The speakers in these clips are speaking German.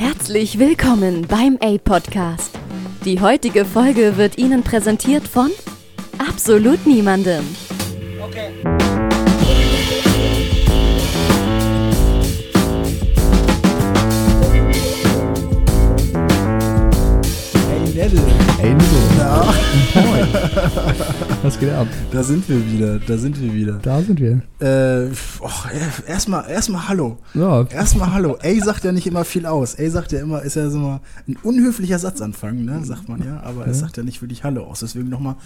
Herzlich willkommen beim A-Podcast. Die heutige Folge wird Ihnen präsentiert von absolut niemandem. Hey Nelle. Hey Nico, Na, moin. Was geht ab? da sind wir wieder, da sind wir wieder. Da sind wir. Äh, och, erstmal, erstmal Hallo. Ja, Erstmal Hallo. Ey sagt ja nicht immer viel aus. Ey sagt ja immer, ist ja so mal ein unhöflicher Satzanfang, ne, sagt man ja. Aber es sagt ja nicht wirklich Hallo aus. Deswegen nochmal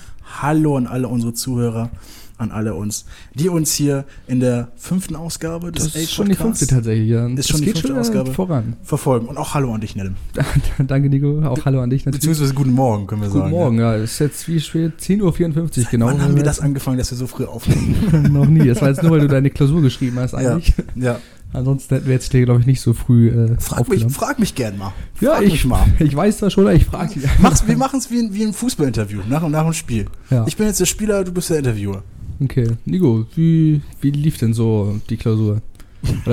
Hallo an alle unsere Zuhörer, an alle uns, die uns hier in der fünften Ausgabe des das ist schon die fünfte tatsächlich. Ja. Ist Das schon die geht fünfte schon, äh, Ausgabe. voran. verfolgen. Und auch Hallo an dich, Nellem. Danke Nico, auch hallo an dich natürlich. Beziehungsweise guten Morgen, können wir Guten sagen. Morgen, ja. Es ist jetzt wie spät? 10.54 Uhr genau. Wann haben wir das angefangen, dass wir so früh aufnehmen? Noch nie. Das war jetzt nur, weil du deine Klausur geschrieben hast eigentlich. Ja. Ansonsten hätten wir jetzt hier, glaube ich, nicht so früh äh, Frag mich, frag mich gern mal. ja, frag ich, mich mal. ich weiß das schon, ich frage dich. Mach's, wir machen es wie, ein- wie ein Fußballinterview, nach, nach dem Spiel. Ja. Ich bin jetzt der Spieler, du bist der Interviewer. Okay, Nico, wie, wie lief denn so die Klausur?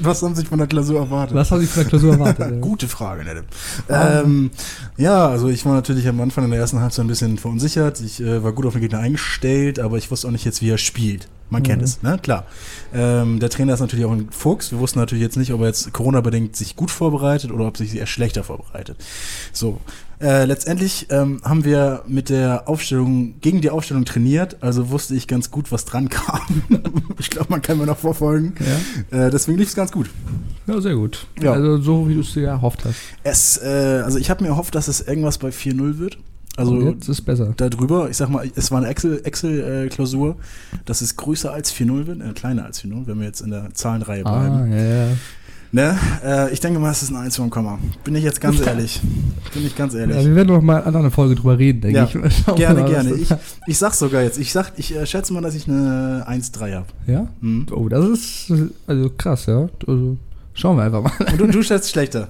Was haben Sie sich von der Klausur erwartet? was haben Sie von der Klausur erwartet? Gute Frage, Nette. Ähm, ja, also ich war natürlich am Anfang in der ersten Halbzeit ein bisschen verunsichert. Ich äh, war gut auf den Gegner eingestellt, aber ich wusste auch nicht jetzt, wie er spielt. Man kennt Mhm. es, ne? Klar. Ähm, der Trainer ist natürlich auch ein Fuchs. Wir wussten natürlich jetzt nicht, ob er jetzt Corona-bedingt sich gut vorbereitet oder ob sich eher schlechter vorbereitet. So. Äh, letztendlich ähm, haben wir mit der Aufstellung, gegen die Aufstellung trainiert, also wusste ich ganz gut, was dran kam. ich glaube, man kann mir noch vorfolgen. Ja? Äh, deswegen lief es ganz gut. ja, sehr gut. Ja. Also so, wie du es dir erhofft hast. Es, äh, also ich habe mir erhofft, dass es irgendwas bei 4-0 wird. Also Und jetzt ist besser. darüber, ich sag mal, es war eine Excel- Excel-Klausur, dass es größer als 4-0 wird, äh, kleiner als 4-0, wenn wir jetzt in der Zahlenreihe bleiben. Ah, ja, ja. Ne? Äh, ich denke mal, es ist ein 1 vom Komma. Bin ich jetzt ganz ehrlich. Bin ich ganz ja. ehrlich. Wir werden noch mal an einer Folge drüber reden, denke Ja, ich. Schauen gerne, mal, gerne. Ich, ich sag's sogar jetzt. Ich sag, ich äh, schätze mal, dass ich eine 1-3 habe. ja? Mhm. Oh, das ist also krass, ja. Also, schauen wir einfach mal. Und du, du schätzt schlechter.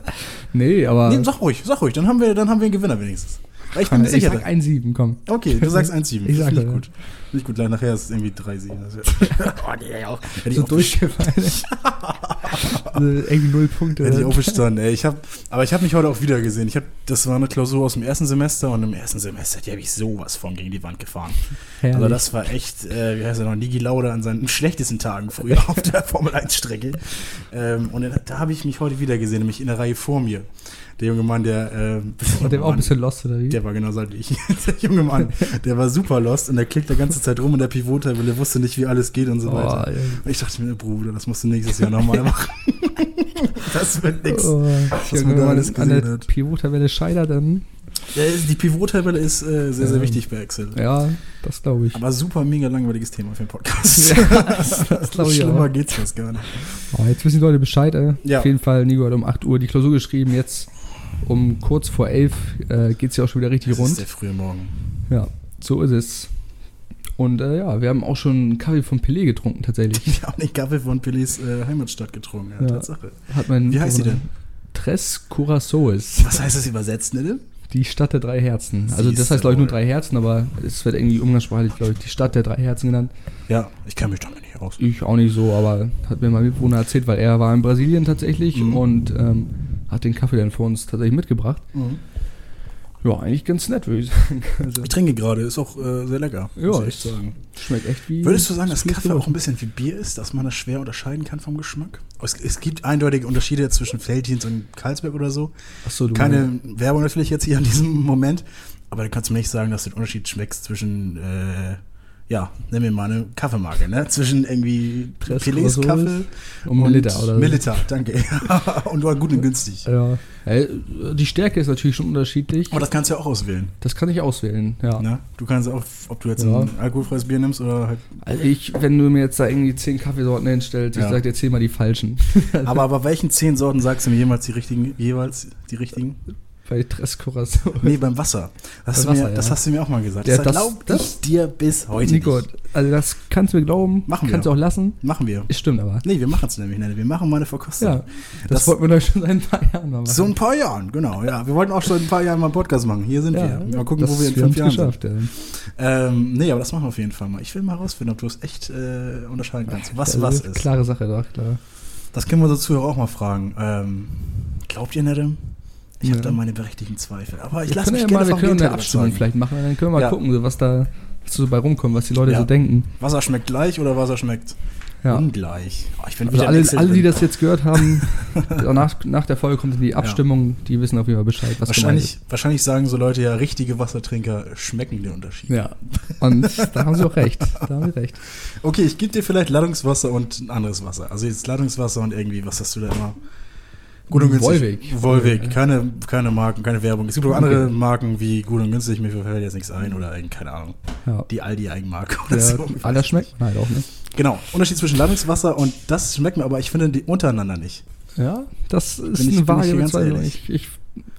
Nee, aber. Nee, sag ruhig, sag ruhig. Dann haben wir, dann haben wir einen Gewinner wenigstens. Weil ich bin mir ich sicher. sag 1,7, komm. Okay, du sagst 1,7. Ich sag ich ja. gut. Ich gut. Leider nachher ist es irgendwie 3,7. Das wär- oh, nee, auch. Hätte ich So auch durchgefallen. also, irgendwie null Punkte. Hätte ich auch bestanden, ey. Ich hab, aber ich habe mich heute auch wieder gesehen. Ich hab, das war eine Klausur aus dem ersten Semester und im ersten Semester, die habe ich sowas von gegen die Wand gefahren. Herrlich. Also das war echt, äh, wie heißt er noch, Niki Lauda an seinen schlechtesten Tagen früher auf der Formel 1 Strecke. Ähm, und da habe ich mich heute wieder gesehen, nämlich in der Reihe vor mir. Der junge Mann, der, äh, Und der war auch ein bisschen lost, oder wie? der war genauso alt wie ich. Der junge Mann, der war super lost und der klickt die ganze Zeit rum in der Pivottabelle, wusste nicht, wie alles geht und so weiter. Oh, ja. Und ich dachte mir, Bruder, das musst du nächstes Jahr nochmal machen. das wird nix. Oh, Was man da alles an der gesehen hat. Pivot-Tabelle scheitert, dann. Ja, die Pivottabelle ist äh, sehr, sehr Ähm, wichtig bei Excel. Ja, das glaube ich. Aber super mega langweiliges Thema für den Podcast. Ja, das glaub ich Schlimmer auch. geht's fast gar nicht. Oh, jetzt wissen die Leute Bescheid. Äh. Ja. Auf jeden Fall, Nico hat um 8 Uhr die Klausur geschrieben. Jetzt um kurz vor 11 äh, geht es ja auch schon wieder richtig Das ist rund. der frühe Morgen. Ja, so ist es. Und äh, ja, wir haben auch schon einen Kaffee von Pelé getrunken, tatsächlich. Ich habe den Kaffee von Pelés äh, Heimatstadt getrunken. Ja, Ja. Tatsache. Hat mein Wie heißt sie denn? Tres Curaçaos. Was heißt das übersetzt, ne? Die Stadt der drei Herzen. Also das heißt, glaube ich, nur drei Herzen, aber es wird irgendwie umgangssprachlich, glaube ich, die Stadt der drei Herzen genannt. Ja, ich kenne mich damit nicht aus. Ich auch nicht so, aber hat mir mein Mitbewohner erzählt, weil er war in Brasilien tatsächlich Mhm. und ähm, hat den Kaffee dann für uns tatsächlich mitgebracht. Ja, eigentlich ganz nett, würde ich sagen. Also, Ich trinke gerade, ist auch äh, sehr lecker. Ja, muss ich echt sagen. schmeckt echt wie. Würdest du sagen, dass Kaffee auch ein bisschen wie Bier ist, dass man das schwer unterscheiden kann vom Geschmack? Es, es gibt eindeutige Unterschiede zwischen Felddienst und Karlsberg oder so. Achso, du Keine Werbung natürlich jetzt hier in diesem Moment, aber dann kannst du mir nicht sagen, dass du den Unterschied schmeckst zwischen, äh, ja, nennen wir mal eine Kaffeemarke, ne? Zwischen irgendwie Pelés Kaffee um Milita oder. Milita, danke. und war gut und günstig. Ja. Die Stärke ist natürlich schon unterschiedlich. Aber das kannst du ja auch auswählen. Das kann ich auswählen, ja. Ne? Du kannst auch, ob du jetzt Ja. ein alkoholfreies Bier nimmst oder halt. Also ich, wenn du mir jetzt da irgendwie zehn Kaffeesorten hinstellst, ich Ja. sag dir zehnmal die falschen. Aber aber welchen zehn Sorten sagst du mir jemals die richtigen, jeweils die richtigen? Bei Tres. Nee, beim Wasser. Das, hast, Beim du mir, Wasser, das ja. hast du mir auch mal gesagt. Ja, das das- glaub das- ich dir bis heute Nico, nicht. also das kannst du mir glauben, Machen wir. kannst du auch lassen. Machen wir. Stimmt aber. Nee, wir machen es nämlich nicht. Wir machen mal eine Verkostung. Ja, das, Das- wollten wir doch schon seit ein paar Jahren mal machen. So ein paar Jahren, genau. Ja, wir wollten auch schon ein paar Jahre mal einen Podcast machen. Hier sind wir. Mal gucken, wo wir in fünf Jahren geschafft, sind. Ähm, nee, aber das machen wir auf jeden Fall mal. Ich will mal herausfinden, ob du es echt äh, unterscheiden kannst. Ja. Was Also, was ist. Klare Sache, doch, klar. Das können wir Zuhörer auch mal fragen. Ähm, glaubt ihr Nedem? Ich habe Ja. da meine berechtigten Zweifel. Aber ich Wir lasse mich ja mal, gerne wir vom können eine Abstimmung vielleicht machen, dann können wir mal Ja. gucken, was da was so bei rumkommt, was die Leute Ja. so denken. Wasser schmeckt gleich oder Wasser schmeckt Ja. ungleich? Oh, ich Also alle, alle, die das jetzt gehört haben, nach, nach der Folge kommt in die Abstimmung, die wissen auf jeden Fall Bescheid, was wahrscheinlich, wahrscheinlich sagen so Leute ja, richtige Wassertrinker schmecken den Unterschied. Ja, und da haben sie auch recht. Da haben sie recht. Okay, ich gebe dir vielleicht Ladungswasser und ein anderes Wasser. Also jetzt Ladungswasser und irgendwie, was hast du da immer? Gut und günstig. Volvic. Volvic. Keine, keine Marken, keine Werbung. Es gibt auch andere Marken wie gut und günstig, mir fällt jetzt nichts ein oder irgend- keine Ahnung. Ja. Die Aldi-Eigenmarke oder Ja, so. das schmeckt man halt auch, ne? Genau. Unterschied zwischen Ladungswasser und das schmeckt mir, aber ich finde die untereinander nicht. Ja, das ist Bin eine ich vage Bezeichnung. Ich, ich,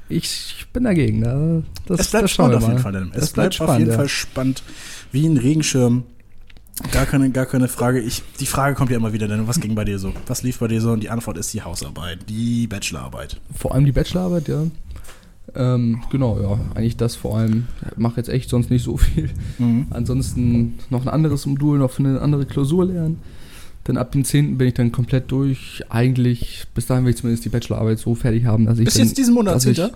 ich bin dagegen. Da, das, es bleibt das spannend auf jeden. Fall. Das Es bleibt, auf jeden ja. Fall spannend. Wie ein Regenschirm. Gar keine, gar keine Frage. Ich, die Frage kommt ja immer wieder, denn was ging bei dir so? Was lief bei dir so? Und die Antwort ist die Hausarbeit, die Bachelorarbeit. Vor allem die Bachelorarbeit, ja. Ähm, genau, ja. Eigentlich das vor allem. Ich mache jetzt echt sonst nicht so viel. Mhm. Ansonsten noch ein anderes Modul, noch für eine andere Klausur lernen. Dann ab dem 10. bin ich dann komplett durch. Eigentlich, bis dahin will ich zumindest die Bachelorarbeit so fertig haben, dass ich Bis dann, jetzt diesen Monat, dass ich, 10.?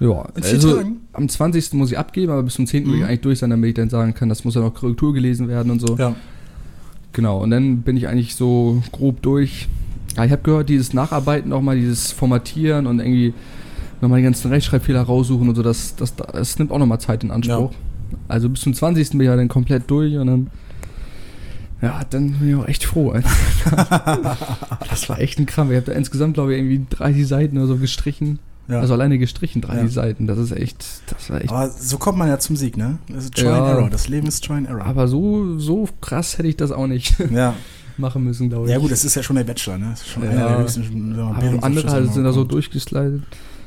Ja, also Tagen? am 20. muss ich abgeben, aber bis zum 10. will ich Mhm. eigentlich durch sein, damit ich dann sagen kann, das muss ja noch Korrektur gelesen werden und so. Ja. Genau, und dann bin ich eigentlich so grob durch. Ja, ich habe gehört, dieses Nacharbeiten nochmal, dieses Formatieren und irgendwie nochmal die ganzen Rechtschreibfehler raussuchen und so, das, das, das nimmt auch nochmal Zeit in Anspruch. Also bis zum 20. bin ich ja dann komplett durch und dann, ja, dann bin ich auch echt froh. das war echt ein Krampf. Ich habe da insgesamt, glaube ich, irgendwie 30 Seiten oder so gestrichen. Ja. Also alleine gestrichen, 30 Ja. Seiten. Das ist echt, das war echt. aber so kommt man ja zum Sieg, ne? Das ist Try Ja. and Error. Das Leben ist Try and Error. Aber so, so krass hätte ich das auch nicht ja. machen müssen, glaube ich. ja, gut, das ist ja schon der Bachelor, ne? Das ist schon einer der höchsten Aber andere halt sind da so durchgeslidet.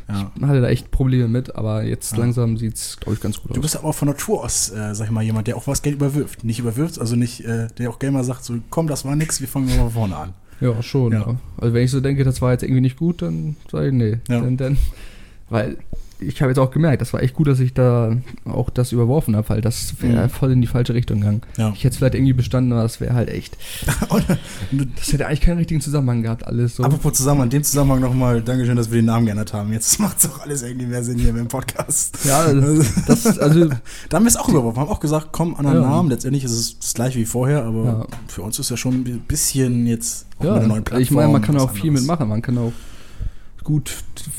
Man hatte da echt Probleme mit, aber jetzt langsam sieht es, glaube ich, ganz gut Du aus. bist aber auch von Natur aus, äh, sag ich mal, jemand, der auch was Geld überwirft. Nicht überwirft, also nicht, äh, der auch gerne mal sagt, so, komm, das war nix, wir fangen mal von vorne an. Ja, schon. Ja. Ja. Also wenn ich so denke, das war jetzt irgendwie nicht gut, dann sage ich nee. Ja. Denn, denn, weil ich habe jetzt auch gemerkt, das war echt gut, dass ich da auch das überworfen habe, weil das wäre Mhm. voll in die falsche Richtung gegangen. Ja. Ich hätte es vielleicht irgendwie bestanden, aber das wäre halt echt. Das hätte eigentlich keinen richtigen Zusammenhang gehabt, alles so. Apropos Zusammenhang, in dem Zusammenhang nochmal, Dankeschön, dass wir den Namen geändert haben. Jetzt macht es auch alles irgendwie mehr Sinn hier im Podcast. ja, das, also Da haben wir es auch überworfen, haben auch gesagt, komm, anderen Ja. Namen. Letztendlich ist es das gleiche wie vorher, aber Ja. für uns ist ja schon ein bisschen jetzt auch Ja, einer neuen Plattform. ich meine, man kann auch viel mitmachen. Man kann auch gut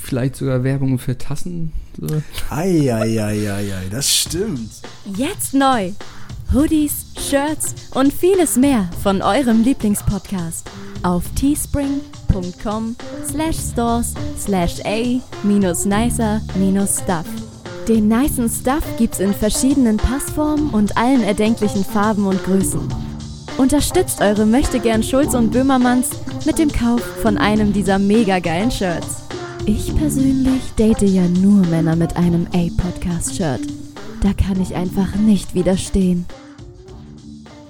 vielleicht sogar Werbung für Tassen. So. Eieieiei, das stimmt. Jetzt neu. Hoodies, Shirts und vieles mehr von eurem Lieblingspodcast auf teespring.com slash stores slash a minus nicer minus stuff. Den nicen Stuff gibt's in verschiedenen Passformen und allen erdenklichen Farben und Größen. Unterstützt eure Möchtegern Schulz und Böhmermanns mit dem Kauf von einem dieser mega geilen Shirts. Ich persönlich date ja nur Männer mit einem A-Podcast-Shirt. Da kann ich einfach nicht widerstehen.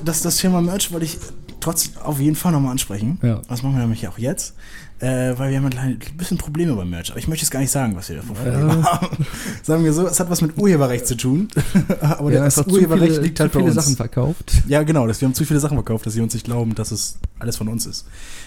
Das, das Thema Merch wollte ich trotz auf jeden Fall nochmal ansprechen. Ja. Das machen wir nämlich auch jetzt. Äh, weil wir haben ein klein- bisschen Probleme beim Merch. Aber ich möchte jetzt gar nicht sagen, was wir da Probleme haben. Sagen wir so, es hat was mit Urheberrecht zu tun. aber haben das zu Urheberrecht viele, liegt halt zu bei viele uns. Sachen verkauft. Ja, genau, das, wir haben zu viele Sachen verkauft, dass sie uns nicht glauben, dass es alles von uns ist.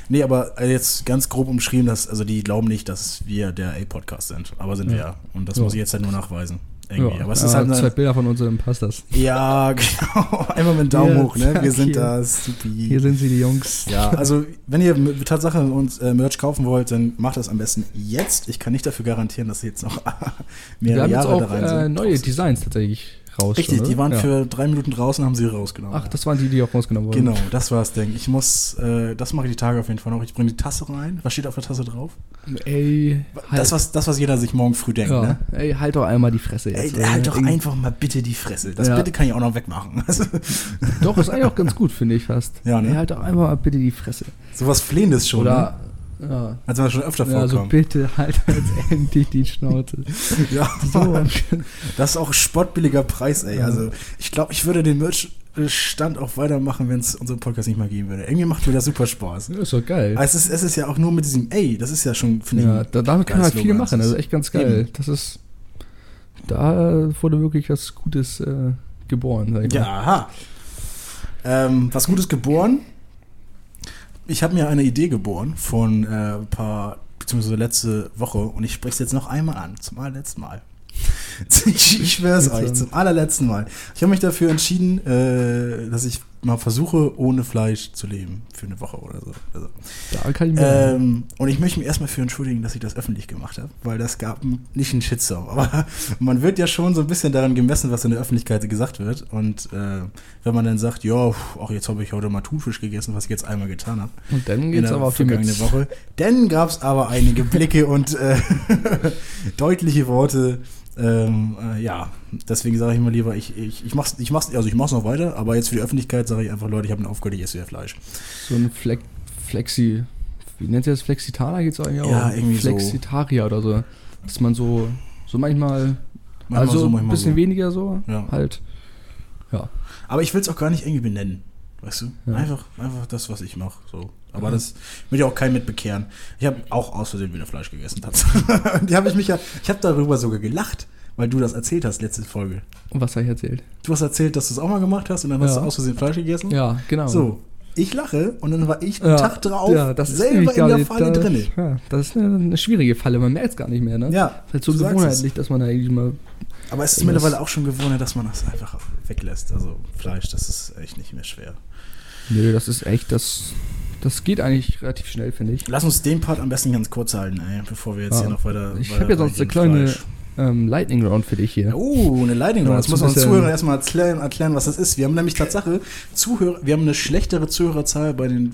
Nee, aber äh, jetzt ganz grob umschrieben, dass, also die glauben nicht, dass wir der A-Podcast sind. Aber sind Ja. wir ja. Und das Ja. muss ich jetzt halt nur nachweisen. Irgendwie. Ja, aber es ist halt zwei Bilder von uns, dann passt das. Ja, genau. Einmal mit dem Daumen Ja, hoch, ne? Wir sind hier. da, supi. Hier sind sie, die Jungs. Ja, also wenn ihr mit Tatsache uns äh, Merch kaufen wollt, dann macht das am besten jetzt. Ich kann nicht dafür garantieren, dass jetzt noch Wir mehrere haben jetzt Jahre da auch rein äh, sind. neue Designs tatsächlich raus. Richtig, schon, die oder? waren ja. für drei Minuten draußen, haben sie rausgenommen. Ach, das waren die, die auch rausgenommen wurden. Genau, das war das Ding. Ich muss, äh, das mache ich die Tage auf jeden Fall noch. Ich bringe die Tasse rein. Was steht auf der Tasse drauf? Ey, halt, Das, was, das, was jeder sich morgen früh denkt, ja, ne? ey, halt doch einmal die Fresse Ey, jetzt. äh, halt doch einfach mal bitte die Fresse. Das Ja. bitte kann ich auch noch wegmachen. Doch, ist eigentlich auch ganz gut, finde ich fast. Ja, ne? Ey, halt doch einmal bitte die Fresse. sowas Flehendes schon. ne? Oder, ja. Als wir schon öfter vorkommen. bitte halt jetzt endlich die Schnauze. Ja, So, das ist auch spottbilliger Preis, ey. Also, ich glaube, ich würde den Merch-Stand auch weitermachen, wenn es unseren Podcast nicht mehr geben würde. Irgendwie macht mir das super Spaß. ist doch geil. Aber Es ist, es ist ja auch nur mit diesem Ey, das ist ja schon, finde Ja, ich. da, damit kann man halt viel machen. Das Also ist- echt ganz geil. Eben. Das ist. Da wurde wirklich was Gutes äh, geboren, sag ich Ja, mal. aha. Ähm, was Gutes geboren. Ich habe mir eine Idee geboren von äh, ein paar, beziehungsweise letzte Woche und ich spreche es jetzt noch einmal an, zum allerletzten Mal. Ich, ich schwöre es euch, zum allerletzten Mal. Ich habe mich dafür entschieden, äh, dass ich mal versuche, ohne Fleisch zu leben. Für eine Woche oder so. Also, Da kann ich mir. ähm, und ich möchte mich erstmal für entschuldigen, dass ich das öffentlich gemacht habe, weil das gab nicht einen Shitstorm. Aber man wird ja schon so ein bisschen daran gemessen, was in der Öffentlichkeit gesagt wird. Und äh, wenn man dann sagt, ja, auch jetzt habe ich heute mal Thunfisch gegessen, was ich jetzt einmal getan habe, und dann in geht's der aber auf die Mütze. Woche, dann gab es aber einige Blicke und äh, deutliche Worte. Ähm, äh, ja, deswegen sage ich mal lieber, ich, ich, ich mach's, ich mach's, also ich mach's noch weiter, aber jetzt für die Öffentlichkeit sage ich einfach, Leute, ich habe einen aufgehört, ich esse wieder Fleisch. So ein Flex, Flexi. Wie nennt ihr das? Flexitaler geht's eigentlich auch? Ja, irgendwie so. Flexitarier oder so. Dass man so, so manchmal, Manchmal also so, ein manchmal bisschen so. weniger so, Ja. halt. Ja. Aber ich will es auch gar nicht irgendwie benennen. Weißt du? Ja. Einfach, einfach das, was ich mache. So. Aber Ja. das will ja auch keinen mit bekehren. Ich habe auch aus Versehen wieder Fleisch gegessen. Die habe ich mich ja. Ich habe darüber sogar gelacht, weil du das erzählt hast, letzte Folge. Und was habe ich erzählt? Du hast erzählt, dass du es auch mal gemacht hast und dann hast Ja. du aus Versehen Fleisch gegessen. Ja, genau. So. Ich lache und dann war ich einen Ja, Tag drauf ja, das ist selber in der nicht- Falle drinne. Ja, das ist eine, eine schwierige Falle, man merkt es gar nicht mehr, ne? Ja, Ist halt so gewohnheitlich, dass man da eigentlich mal. Aber es ist mittlerweile auch schon gewohnt, dass man das einfach weglässt. Also Fleisch, das ist echt nicht mehr schwer. Nö, das ist echt, das, das geht eigentlich relativ schnell, finde ich. Lass uns den Part am besten ganz kurz halten, ey, bevor wir jetzt Ja. hier noch weiter. Ich habe ja sonst eine kleine ähm, Lightning Round für dich hier. Oh, eine Lightning Round. Jetzt so muss man Zuhörern erstmal erklären, erklären, was das ist. Wir haben nämlich Tatsache Zuhörer, wir haben eine schlechtere Zuhörerzahl bei den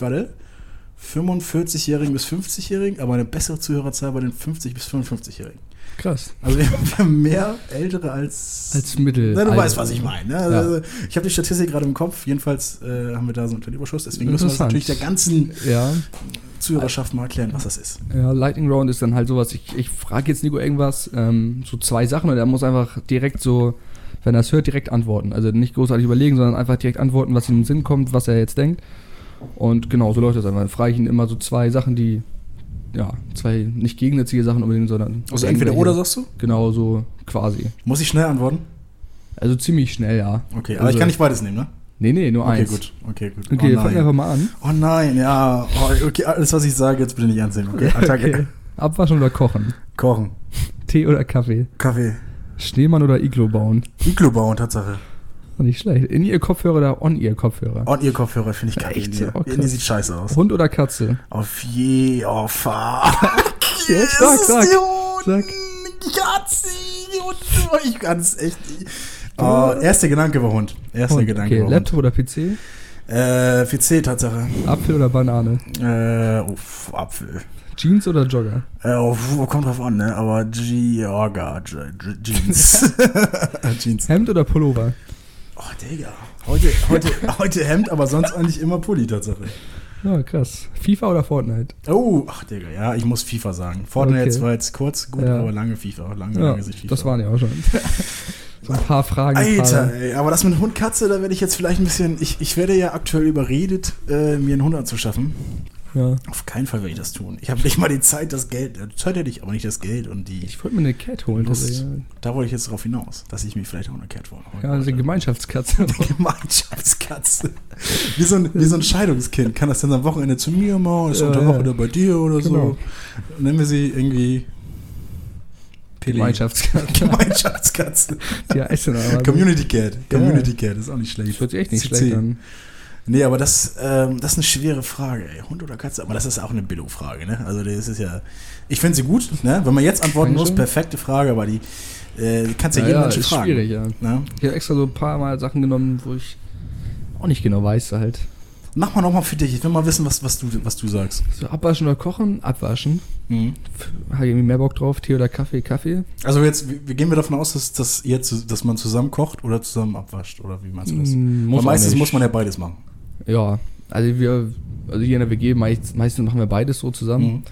warte, 45-Jährigen bis 50-Jährigen, aber eine bessere Zuhörerzahl bei den 50 bis 55-Jährigen. Krass. Also wir haben mehr Ältere als. Als Mittel. Na, du weißt, was ich meine. Ne? Also, Ich habe die Statistik gerade im Kopf. Jedenfalls äh, haben wir da so einen kleinen Überschuss. Deswegen müssen wir das natürlich der ganzen Ja, Zuhörerschaft mal erklären, was das ist. ja, Lightning Round ist dann halt sowas, ich, ich frage jetzt Nico irgendwas, ähm, so zwei Sachen und er muss einfach direkt so, wenn er es hört, direkt antworten. Also nicht großartig überlegen, sondern einfach direkt antworten, was ihm in den Sinn kommt, was er jetzt denkt. Und genau, so läuft das einfach. Dann frage ich ihn immer so zwei Sachen, die, ja, zwei nicht gegensätzliche Sachen unbedingt, sondern. Also entweder oder sagst du? Genau, so quasi. Muss ich schnell antworten? Also ziemlich schnell, ja. Okay, aber Also- ich kann nicht beides nehmen, ne? Nee, nee, nur Okay, eins. gut. Okay, gut. Okay, oh, fang nein. einfach mal an. oh nein, ja. Oh, okay, alles, was ich sage, jetzt bitte nicht ernst nehmen. Okay, Attacke. Okay. Abwaschen oder kochen? Kochen. Tee oder Kaffee? Kaffee. Schneemann oder Iglo bauen? Iglo bauen, Tatsache. Nicht schlecht. In ihr Kopfhörer oder on ihr Kopfhörer? Und ihr Kopfhörer finde ich geil. Echt? In. Oh, die sieht scheiße aus. Hund oder Katze? Auf je, oh fuck. Jetzt sag, sag, sag. Katze. Oh, Ich kann es echt nicht. Oh, erster Gedanke war Hund. Erster Hund. Gedanke Okay, war Laptop oder PC? Hund. Äh, PC, Tatsache. Apfel oder Banane? Äh, uff, Apfel. Jeans oder Jogger? Äh, oh, kommt drauf an, ne? Aber Je- Jeans. Jeans. Hemd oder Pullover? Oh, Digga. Heute, heute, heute Hemd, aber sonst eigentlich immer Pulli, Tatsache. Ja, krass. FIFA oder Fortnite? Oh, ach, Digga, ja, ich muss FIFA sagen. Fortnite Okay. war jetzt kurz, gut, Ja. aber lange FIFA. Lange, Ja, lange Sicht FIFA. das waren ja auch schon. so ein paar Fragen. Alter, ey, aber das mit Hund, Katze, da werde ich jetzt vielleicht ein bisschen. Ich, ich werde ja aktuell überredet, äh, mir einen Hund anzuschaffen. Ja. Auf keinen Fall werde ich das tun. Ich habe nicht mal die Zeit, das Geld. äh, Zeit hätte ich, aber nicht das Geld und die. Ich wollte mir eine Cat holen. Lust. tatsächlich. Da wollte ich jetzt darauf hinaus, dass ich mir vielleicht auch eine Cat holen Ja, also eine Gemeinschaftskatze. Gemeinschaftskatze. Wie so, ein, wie so ein Scheidungskind. Kann das dann am Wochenende zu mir mal, ist Ja, unter ja. Woche oder bei dir oder Genau. so. Nennen wir sie irgendwie. Pele. Gemeinschaftskatze. Gemeinschaftskatze. Die heißt dann aber. Community Cat. Community Cat ist auch nicht schlecht. Das hört sich echt nicht CC. schlecht an. Nee, aber das, ähm, das ist eine schwere Frage, ey. Hund oder Katze? Aber das ist auch eine Billo-Frage, ne? Also das ist ja. Ich finde sie gut, ne? Wenn man jetzt antworten muss, perfekte Frage, aber die äh, kannst ja, Ja, jeden ja, Menschen ist fragen. schwierig, ja. Ne? Ich habe extra so ein paar Mal Sachen genommen, wo ich auch nicht genau weiß halt. Mach mal nochmal für dich. Ich will mal wissen, was, was, du, was du sagst. So abwaschen oder kochen? Abwaschen. Mhm. Habe ich irgendwie mehr Bock drauf? Tee oder Kaffee? Kaffee? Also jetzt, wir gehen wir davon aus, dass, dass, ihr dass man zusammen kocht oder zusammen abwascht oder wie meinst du das? Mm, Weil meistens muss man ja beides machen. Ja, also wir, also hier in der WG, meist, meistens machen wir beides so zusammen. Mhm.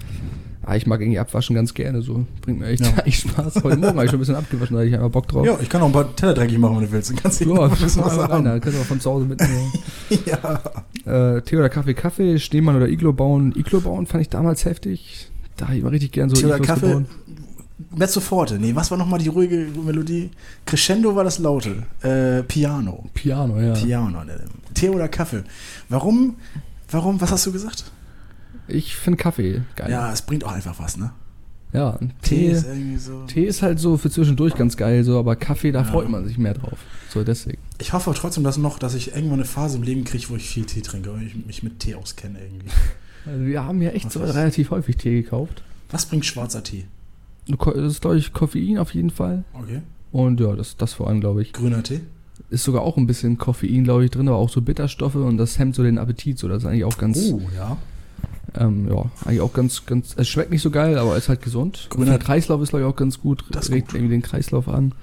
Aber ich mag irgendwie abwaschen ganz gerne, so. Bringt mir echt, Ja. echt Spaß. Heute Morgen habe ich schon ein bisschen abgewaschen, da hatte ich einfach Bock drauf. Ja, ich kann auch ein paar Teller dreckig machen, wenn du willst. Dann kannst du Ja, kannst du auch von zu Hause mitnehmen. Ja. äh, Tee oder Kaffee, Kaffee, Schneemann oder Iglo bauen. Iglo bauen fand ich damals heftig. Da habe ich mal richtig gern so Tee oder Kaffee? gebaut. Mezzo forte. Nee, was war nochmal die ruhige Melodie? Crescendo war das laute. Äh, Piano. Piano, ja. Piano. ne. Tee oder Kaffee. Warum Warum? Was hast du gesagt? Ich finde Kaffee geil. Ja, es bringt auch einfach was, ne? Ja, Tee Tee, ist irgendwie so. Tee ist halt so für zwischendurch ganz geil, so, aber Kaffee, da Ja. freut man sich mehr drauf. So, deswegen. Ich hoffe trotzdem, dass noch, dass ich irgendwann eine Phase im Leben kriege, wo ich viel Tee trinke und ich mich mit Tee auskenne irgendwie. Also wir haben ja echt so ist- relativ häufig Tee gekauft. Was bringt schwarzer Tee? Das ist, glaube ich, Koffein auf jeden Fall. Okay. Und ja, das, das vor allem, glaube ich. Grüner Tee? Ist sogar auch ein bisschen Koffein, glaube ich, drin, aber auch so Bitterstoffe und das hemmt so den Appetit. So, das ist eigentlich auch ganz, Oh, ja. ähm, ja, eigentlich auch ganz, ganz, es schmeckt nicht so geil, aber ist halt gesund. Grüner- den Kreislauf ist, glaube ich, auch ganz gut. Das Regt gut. irgendwie den Kreislauf an.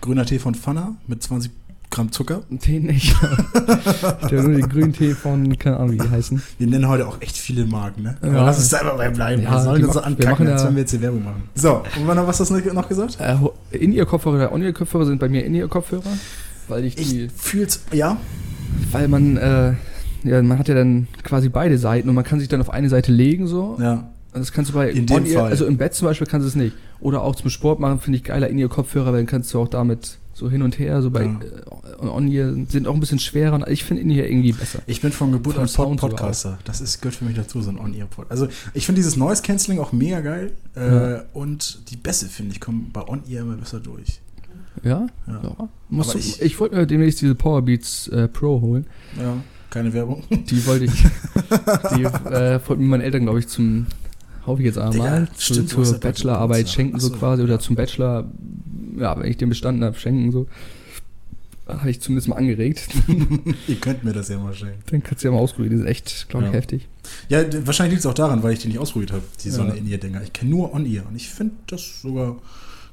Grüner Tee von Pfanner mit 20 Gramm Zucker. Tee nicht. ich habe nur den grünen Tee von, keine Ahnung, wie die heißen. Wir nennen heute auch echt viele Marken, ne? Ja. lass uns da immer bei bleiben. Ja, wir sollen die uns so ankacken, als wenn wir jetzt hier Werbung machen. So, und wann, was hast du noch gesagt? Äh, In-Ear-Kopfhörer oder On-Ear-Kopfhörer sind bei mir In-Ear-Kopfhörer, weil ich die, Ich fühl's, ja? weil man, äh, ja, man hat ja dann quasi beide Seiten und man kann sich dann auf eine Seite legen so. Ja. Das kannst du bei In dem Fall. also im Bett zum Beispiel kannst du es nicht. Oder auch zum Sport machen finde ich geiler In-Ear-Kopfhörer, weil dann kannst du auch damit so hin und her, so bei Ja. äh, On-Ear sind auch ein bisschen schwerer und ich finde In-Ear irgendwie besser. Ich bin von Geburt an Pod Podcaster. Das ist, gehört für mich dazu, so ein On-Ear-Pod. Also, ich finde dieses Noise Cancelling auch mega geil. Äh, Ja. Und die Bässe, finde ich, kommen bei On-Ear immer besser durch. Ja? Ja. ja. Musst du, ich- ich, wollte mir demnächst diese Powerbeats äh, Pro holen. Ja. Keine Werbung. Die wollte ich, die äh, wollten mir meine Eltern, glaube ich, zum, hoffe ich jetzt einmal, zu, stimmt, zur Bachelorarbeit schenken, so so, quasi, oder zum Bachelor, ja, wenn ich den bestanden habe, schenken, so. Habe ich zumindest mal angeregt. Ihr könnt mir das ja mal schenken. Den kannst du ja mal ausprobieren, die sind echt, glaube ich, Ja. heftig. Ja, wahrscheinlich liegt es auch daran, weil ich die nicht ausprobiert habe, die. Sonne in ihr Dinger. Ich kenne nur On-Ear und ich finde das sogar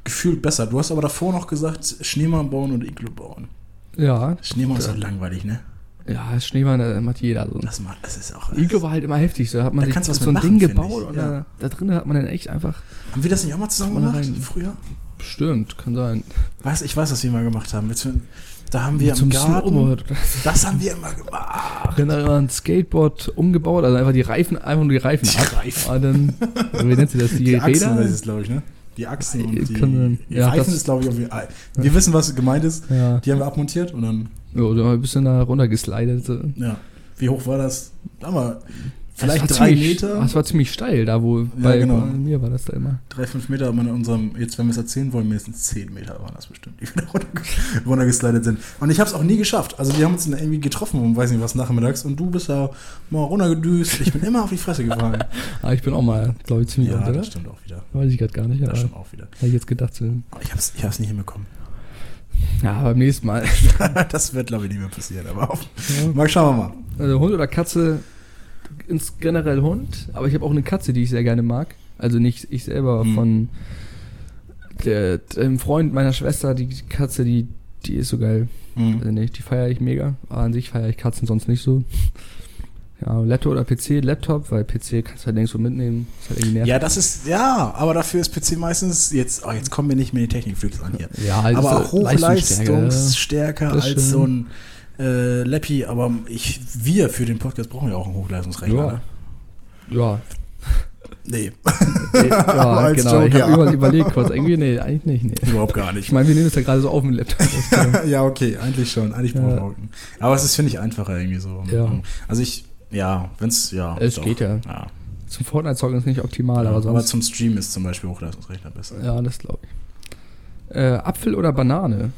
gefühlt besser. Du hast aber davor noch gesagt, Schneemann bauen und Iglu bauen. Ja, Schneemann ist halt langweilig, ne? ja, Schneemann, äh, macht jeder so. Das, macht, das ist auch. Iglo war halt immer heftig, so da hat man Da sich so ein Ding machen, finde gebaut ich, und ja. da, da drin hat man dann echt einfach, Haben wir das nicht auch mal zusammen gemacht? rein. Früher? bestimmt, kann sein. Weiß, ich weiß, was wir mal gemacht haben. Jetzt, da haben wir so im Garten. Snowboard. Das haben wir immer gemacht. Dann hat man ein Skateboard umgebaut, also einfach die Reifen, einfach nur die Reifen Die ab. Reifen. Und dann, wie nennt sie das, die, Die Achsen Räder? ist es, glaube ich, ne? Die Achsen und die, kann sein. die Ja, Reifen ist, glaube ich, irgendwie. Wir wissen, was gemeint ist. Ja, Die haben wir abmontiert und dann, haben wir ein bisschen da runtergeslidet. Ja. Wie hoch war das? Da Das vielleicht drei ziemlich, Meter. Das war ziemlich steil, da wo bei, genau. bei mir war das da immer. Drei, fünf Meter, aber in unserem, jetzt wenn wir es erzählen wollen, mindestens zehn Meter waren das bestimmt, die wir da runter, runtergeslidet sind. Und ich habe es auch nie geschafft. Also wir haben uns irgendwie getroffen um weiß nicht was nachmittags und du bist da mal runtergedüst. Ich bin immer auf die Fresse gefallen. Aber Ah, ich bin auch mal, glaube ich, ziemlich ja, oder? das stimmt auch wieder. Weiß ich gerade gar nicht, Das stimmt auch wieder. ich jetzt gedacht. So. Aber ich habe es ich hab's nicht hinbekommen. Ja, beim nächsten Mal. das wird, glaube ich, nicht mehr passieren. Aber auf, Ja. mal schauen wir mal. Also Hund oder Katze, ins generell Hund, aber ich habe auch eine Katze, die ich sehr gerne mag. Also nicht ich selber, Hm. von der, dem Freund meiner Schwester, die Katze, die, die ist so geil. Mhm. Also nicht, die feiere ich mega. Aber an sich feiere ich Katzen sonst nicht so. Ja, Laptop oder PC, Laptop, weil PC kannst du halt nirgendwo mitnehmen. Ist halt. Ja, das ist, ja, aber dafür ist PC meistens, jetzt, oh, jetzt kommen wir nicht mehr in die Technikflügel an hier. Ja, halt aber auch so hochleistungsstärker als so ein äh, Lappy, aber ich, wir für den Podcast brauchen ja auch einen Hochleistungsrechner. Ja. Ne? Ja, Nee, ja Als genau. Joke, ich habe ja. über, überlegt kurz. Irgendwie, nee, eigentlich nicht. Nee. überhaupt gar Ich nicht. meine, wir nehmen das ja gerade so auf dem Laptop. ja, okay, eigentlich schon. Eigentlich Ja. brauchen wir. Aber es ist, finde ich, einfacher irgendwie so. Ja. Also ich, ja, wenn es, ja. Es doch. geht ja. ja. Zum Fortnite-Zocken ist nicht optimal, aber aber, sonst. zum Stream ist zum Beispiel Hochleistungsrechner besser. ja, das glaube ich. Äh, Apfel oder Banane?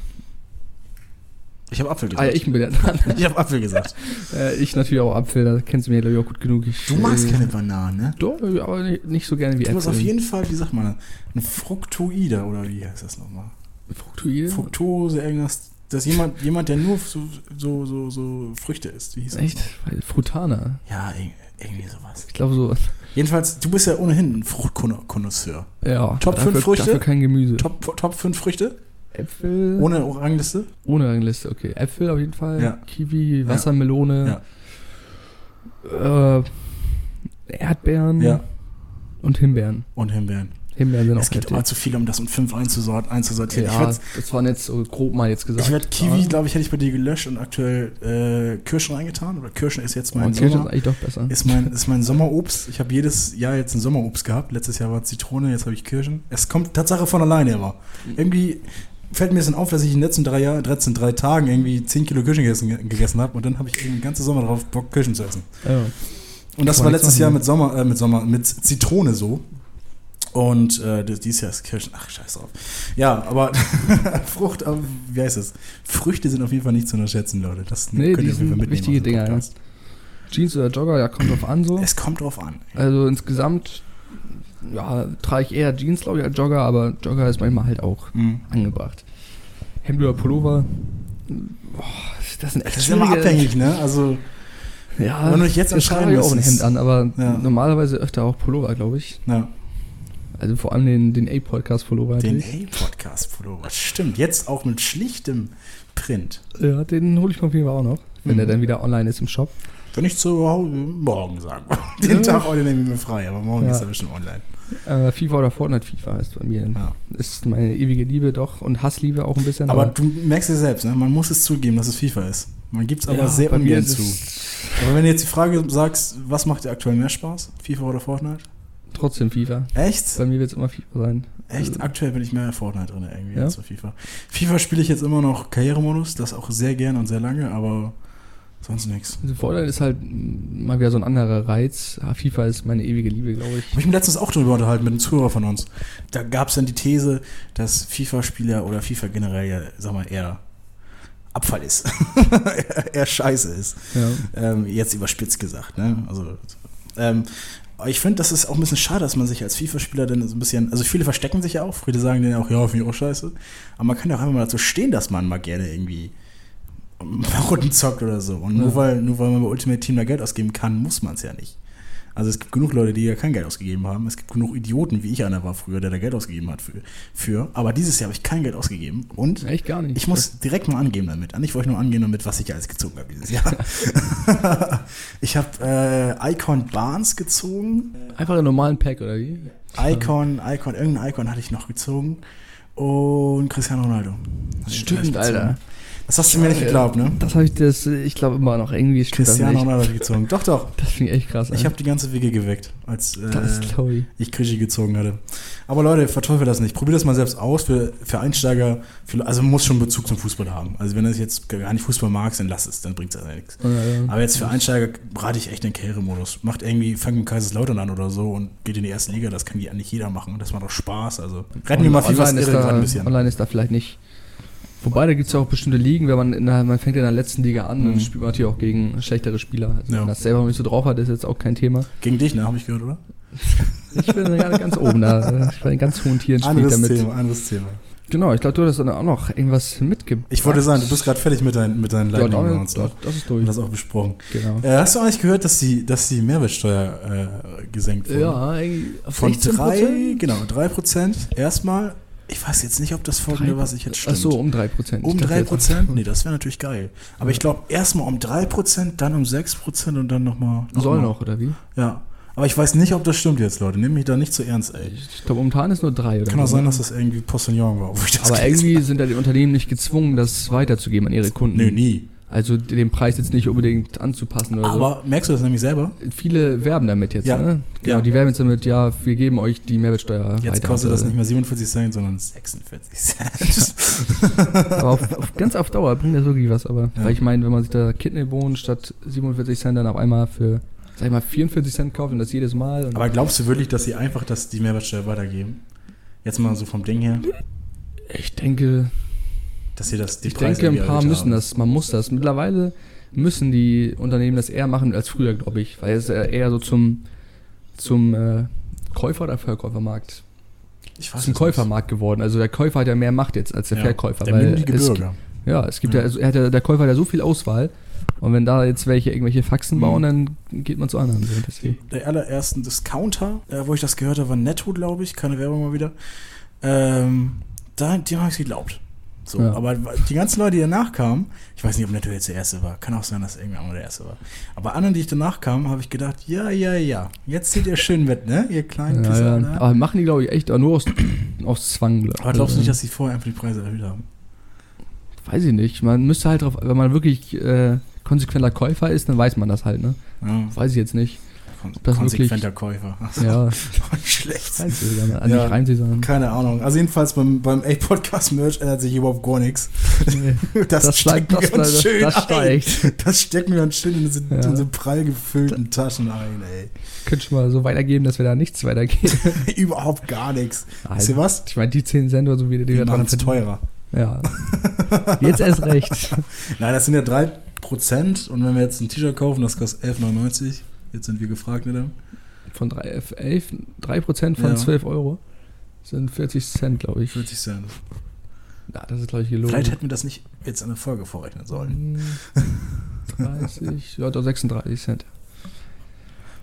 Ich habe Apfel Ah, ja, gesagt. ich bin dran. ich habe Apfel gesagt. äh, ich natürlich auch Apfel, da kennst du mich, glaube ich, auch gut genug. Ich, Du magst äh, keine Bananen, ne? Doch, aber nicht, so gerne wie Du bist Äpfel. auf jeden Fall, wie sagt man, ein Fructoider oder wie heißt das nochmal? Fructoide? Fructose, irgendwas. Das ist jemand, jemand, der nur so, so, so, so Früchte isst. Wie hieß das? Echt? Weil Frutana. Ja, irg- irgendwie sowas. Ich glaube so. Jedenfalls, du bist ja ohnehin ein Fruchtkonnoisseur. Ja. Top dafür, fünf Früchte? Dafür kein Gemüse. Top, Top 5 Früchte? Äpfel. Ohne Orangliste? Ohne Rangliste, okay. Äpfel auf jeden Fall. Ja. Kiwi, Wassermelone. Äh, Erdbeeren. Ja. Und Himbeeren. Und Himbeeren. Himbeeren sind Es auch gibt heftig. immer zu viel, um das um 5 einzusort, einzusortieren. Ja, würde das waren jetzt so grob mal jetzt gesagt. ich werd Kiwi, Ja. glaube ich, hätte ich bei dir gelöscht und aktuell äh, Kirschen reingetan. Oder Kirschen ist jetzt mein Oh, Kirschen ist Sommer. eigentlich doch besser. Ist mein, ist mein Sommerobst. Ich habe jedes Jahr jetzt ein Sommerobst gehabt. Letztes Jahr war Zitrone, jetzt habe ich Kirschen. Es kommt Tatsache von alleine aber. Irgendwie, fällt mir ein bisschen auf, dass ich in den letzten drei, Jahr, letzten drei Tagen irgendwie 10 Kilo Kirschen gegessen, gegessen habe und dann habe ich den ganzen Sommer drauf Bock, Kirschen zu essen. Ja. Und das war letztes Jahr mit Sommer, äh, mit Sommer, mit Zitrone so. Und äh, dieses Jahr ist Kirschen. Ach, scheiß drauf. Ja, aber Frucht, äh, wie heißt es? Früchte sind auf jeden Fall nicht zu unterschätzen, Leute. Das Nee, könnt ihr auf jeden Fall mitnehmen wichtige Dinger, ja. Jeans oder Jogger, ja, kommt drauf an so. Es kommt drauf an. Also insgesamt, ja, trage ich eher Jeans, glaube ich, als Jogger, aber Jogger ist manchmal halt auch Mhm. angebracht. Hemd oder Pullover, boah, das sind echt Das ist immer abhängig, ne? Also, Ja, Wenn du dich jetzt ich trage entscheiden auch ein. Hemd an, aber Ja. normalerweise öfter auch Pullover, glaube ich. ja. Also vor allem den, den A-Podcast-Pullover. Den. A-Podcast-Pullover. Stimmt, jetzt auch mit schlichtem Print. Ja, den hole ich mir auf jeden Fall auch noch, wenn Mhm. der dann wieder online ist im Shop. Wenn ich zu Hause morgen sagen. Den. Tag heute nehme ich mir frei, aber morgen Ja. ist er bestimmt online. Äh, FIFA oder Fortnite FIFA ist bei mir. Ja. Ist meine ewige Liebe doch und Hassliebe auch ein bisschen. Aber du merkst ja selbst, ne? man muss es zugeben, dass es FIFA ist. Man gibt es aber Ja, sehr ungern zu. es Aber wenn du jetzt die Frage sagst, was macht dir aktuell mehr Spaß? FIFA oder Fortnite? Trotzdem FIFA. Echt? Bei mir wird es immer FIFA sein. Echt? Aktuell bin ich mehr Fortnite drin irgendwie Ja? als FIFA. FIFA spiele ich jetzt immer noch Karrieremodus, das auch sehr gern und sehr lange, aber sonst nichts. Also Fortnite ist halt mal wieder so ein anderer Reiz. Ja, FIFA ist meine ewige Liebe, glaube ich. Habe ich mich letztens auch darüber unterhalten mit einem Zuhörer von uns. Da gab es dann die These, dass FIFA-Spieler oder FIFA generell ja, sag mal, eher Abfall ist. eher, scheiße ist. Ja. Ähm, jetzt überspitzt gesagt, ne? Also, ähm, ich finde, das ist auch ein bisschen schade, dass man sich als FIFA-Spieler dann so ein bisschen, also viele verstecken sich ja auch, viele sagen dann auch, ja, finde ich auch scheiße. Aber man kann ja auch einfach mal dazu stehen, dass man mal gerne irgendwie Runden zockt oder so. Und nur, Ja. weil, nur weil man bei Ultimate Team da Geld ausgeben kann, muss man es ja nicht. Also es gibt genug Leute, die ja kein Geld ausgegeben haben. Es gibt genug Idioten, wie ich einer war früher, der da Geld ausgegeben hat für. für. Aber dieses Jahr habe ich kein Geld ausgegeben. Und Echt gar nicht. ich muss direkt mal angeben damit. Eigentlich wollte ich nur angehen damit, was ich alles gezogen habe dieses Jahr. ich habe äh, Icon Barnes gezogen. Einfach einen normalen Pack, oder wie? Icon, Icon, irgendein Icon hatte ich noch gezogen. Und Cristiano Ronaldo. Stimmt. Alter. Das hast du mir nicht geglaubt, ne? Das habe ich das, ich glaube immer noch irgendwie Cristiano. Ronaldo ich gezogen. Doch, doch. Das finde ich echt krass. Ich Alter. habe die ganze Wege geweckt, als äh, das ich. ich Krischi gezogen hatte. Aber Leute, verteufelt das nicht. Probiert das mal selbst aus. Für, für Einsteiger, für, also man muss schon Bezug zum Fußball haben. Also wenn du jetzt gar nicht Fußball magst, dann lass es, dann bringt es ja nichts. Ja, ja. Aber jetzt für Einsteiger rate ich echt den Karrieremodus. Macht irgendwie, fangt mit Kaiserslautern an oder so und geht in die erste Liga. Das kann die eigentlich jeder machen. Das macht doch Spaß. Also retten wir mal viel was ist da, ein bisschen. online ist da vielleicht nicht. Wobei, da gibt es ja auch bestimmte Ligen, wenn man in der, man fängt in der letzten Liga an, Mhm. dann spielt man natürlich auch gegen schlechtere Spieler. Also Ja. Wenn man das selber noch nicht so drauf hat, ist jetzt auch kein Thema. Gegen dich, ne, habe ich gehört, oder? Ich bin ja ganz oben da. Ich bei den ganz hohen Tieren spielt Anderes damit. Thema, anderes Thema. Genau, ich glaube, du hast dann auch noch irgendwas mitgebracht. Ich wollte sagen, du bist gerade fertig mit, dein, mit deinen ja, Lightning das, Rounds. das, das ist Und durch. das auch besprochen. Genau. Äh, hast du eigentlich gehört, dass die, dass die Mehrwertsteuer äh, gesenkt wurde? Ja, Von 16%? drei, genau, drei Prozent. Erstmal, ich weiß jetzt nicht, ob das folgende, was ich jetzt stimmt. Ach so, um 3%. Um Ich dachte drei jetzt- Prozent? Nee, das wäre natürlich geil. Aber ich glaube, erstmal um drei Prozent, dann um sechs Prozent und dann nochmal. Soll noch, oder wie? Ja. Aber ich weiß nicht, ob das stimmt jetzt, Leute. Nehmt mich da nicht zu ernst, ey. Ich glaube, momentan ist nur 3 oder Kann auch sein, dass das irgendwie Postillon war. Aber irgendwie sind ja die Unternehmen nicht gezwungen, das weiterzugeben an ihre Kunden. Nö, nie. Also den Preis jetzt nicht unbedingt anzupassen oder Aber merkst du das nämlich selber? so. Viele werben damit jetzt, Ja. ne? Genau, Ja. die werben jetzt damit, ja, wir geben euch die Mehrwertsteuer Jetzt weiter. kostet das Also, nicht mehr 47 Cent, sondern 46 Cent. Aber auf, auf, ganz auf Dauer bringt das wirklich was. Aber Ja. weil ich meine, wenn man sich da Kidneybohnen statt 47 Cent dann auf einmal für, sag ich mal, 44 Cent kauft und das jedes Mal. Aber glaubst du wirklich, dass sie einfach das, die Mehrwertsteuer weitergeben? Jetzt mal so vom Ding her, ich denke, dass sie das die ich denke, ein paar müssen haben. das, man muss das. Mittlerweile müssen die Unternehmen das eher machen als früher, glaube ich. Weil es eher eher so zum, zum äh, Käufer- oder Verkäufermarkt Ich zum es nicht. Käufermarkt geworden. Also der Käufer hat ja mehr Macht jetzt als der Ja, Verkäufer. Der weil es, Bürger. ja, es gibt ja, Ja. also er hat ja, der Käufer hat ja so viel Auswahl. Und wenn da jetzt welche irgendwelche Faxen Mhm. bauen, dann geht man zu anderen. Der allerersten Discounter, äh, wo ich das gehört habe, war Netto, glaube ich. Keine Werbung mal wieder. Ähm, da, dem habe ich geglaubt. So, Ja. aber die ganzen Leute, die danach kamen, ich weiß nicht, ob Netto jetzt der erste war. Kann auch sein, dass irgendwer anderer der erste war. Aber anderen, die ich danach kam, habe ich gedacht, ja, ja, ja. Jetzt zieht ihr schön mit, ne? Ihr kleinen Ja, Pisser. ja. ne? Aber machen die, glaube ich, echt nur aus, aus Zwang. Aber glaubst du nicht, also, dass sie vorher einfach die Preise erhöht haben? Weiß ich nicht. Man müsste halt drauf, wenn man wirklich äh, konsequenter Käufer ist, dann weiß man das halt, ne? Weiß ich jetzt nicht. Kon Das konsequenter Käufer. Ach so, Ja, schlecht. Also Ja. Keine Ahnung. Also jedenfalls beim, beim A-Podcast-Merch ändert sich überhaupt gar nichts. Nee. Das, Das steigt, das, das, schön das steigt. Das stecken wir uns schön in diese, Ja. prall gefüllten Taschen ein, ey. Könnt schon mal so weitergeben, dass wir da nichts weitergeben. Überhaupt gar nichts. Wisst ihr was? Ich meine, die 10 Cent oder so, wie die Wir wir machen dran es teurer. Ja. Jetzt erst recht. Nein, das sind ja 3% und wenn wir jetzt ein T-Shirt kaufen, das kostet 11,99. Jetzt sind wir gefragt, ne? Von 3, 11, 3% von Ja. 12 Euro sind 40 Cent, glaube ich. 40 Cent. Ja, das ist, glaube ich, gelogen. Vielleicht hätten wir das nicht jetzt in der Folge vorrechnen sollen. Hm, 30, ja, doch 36 Cent.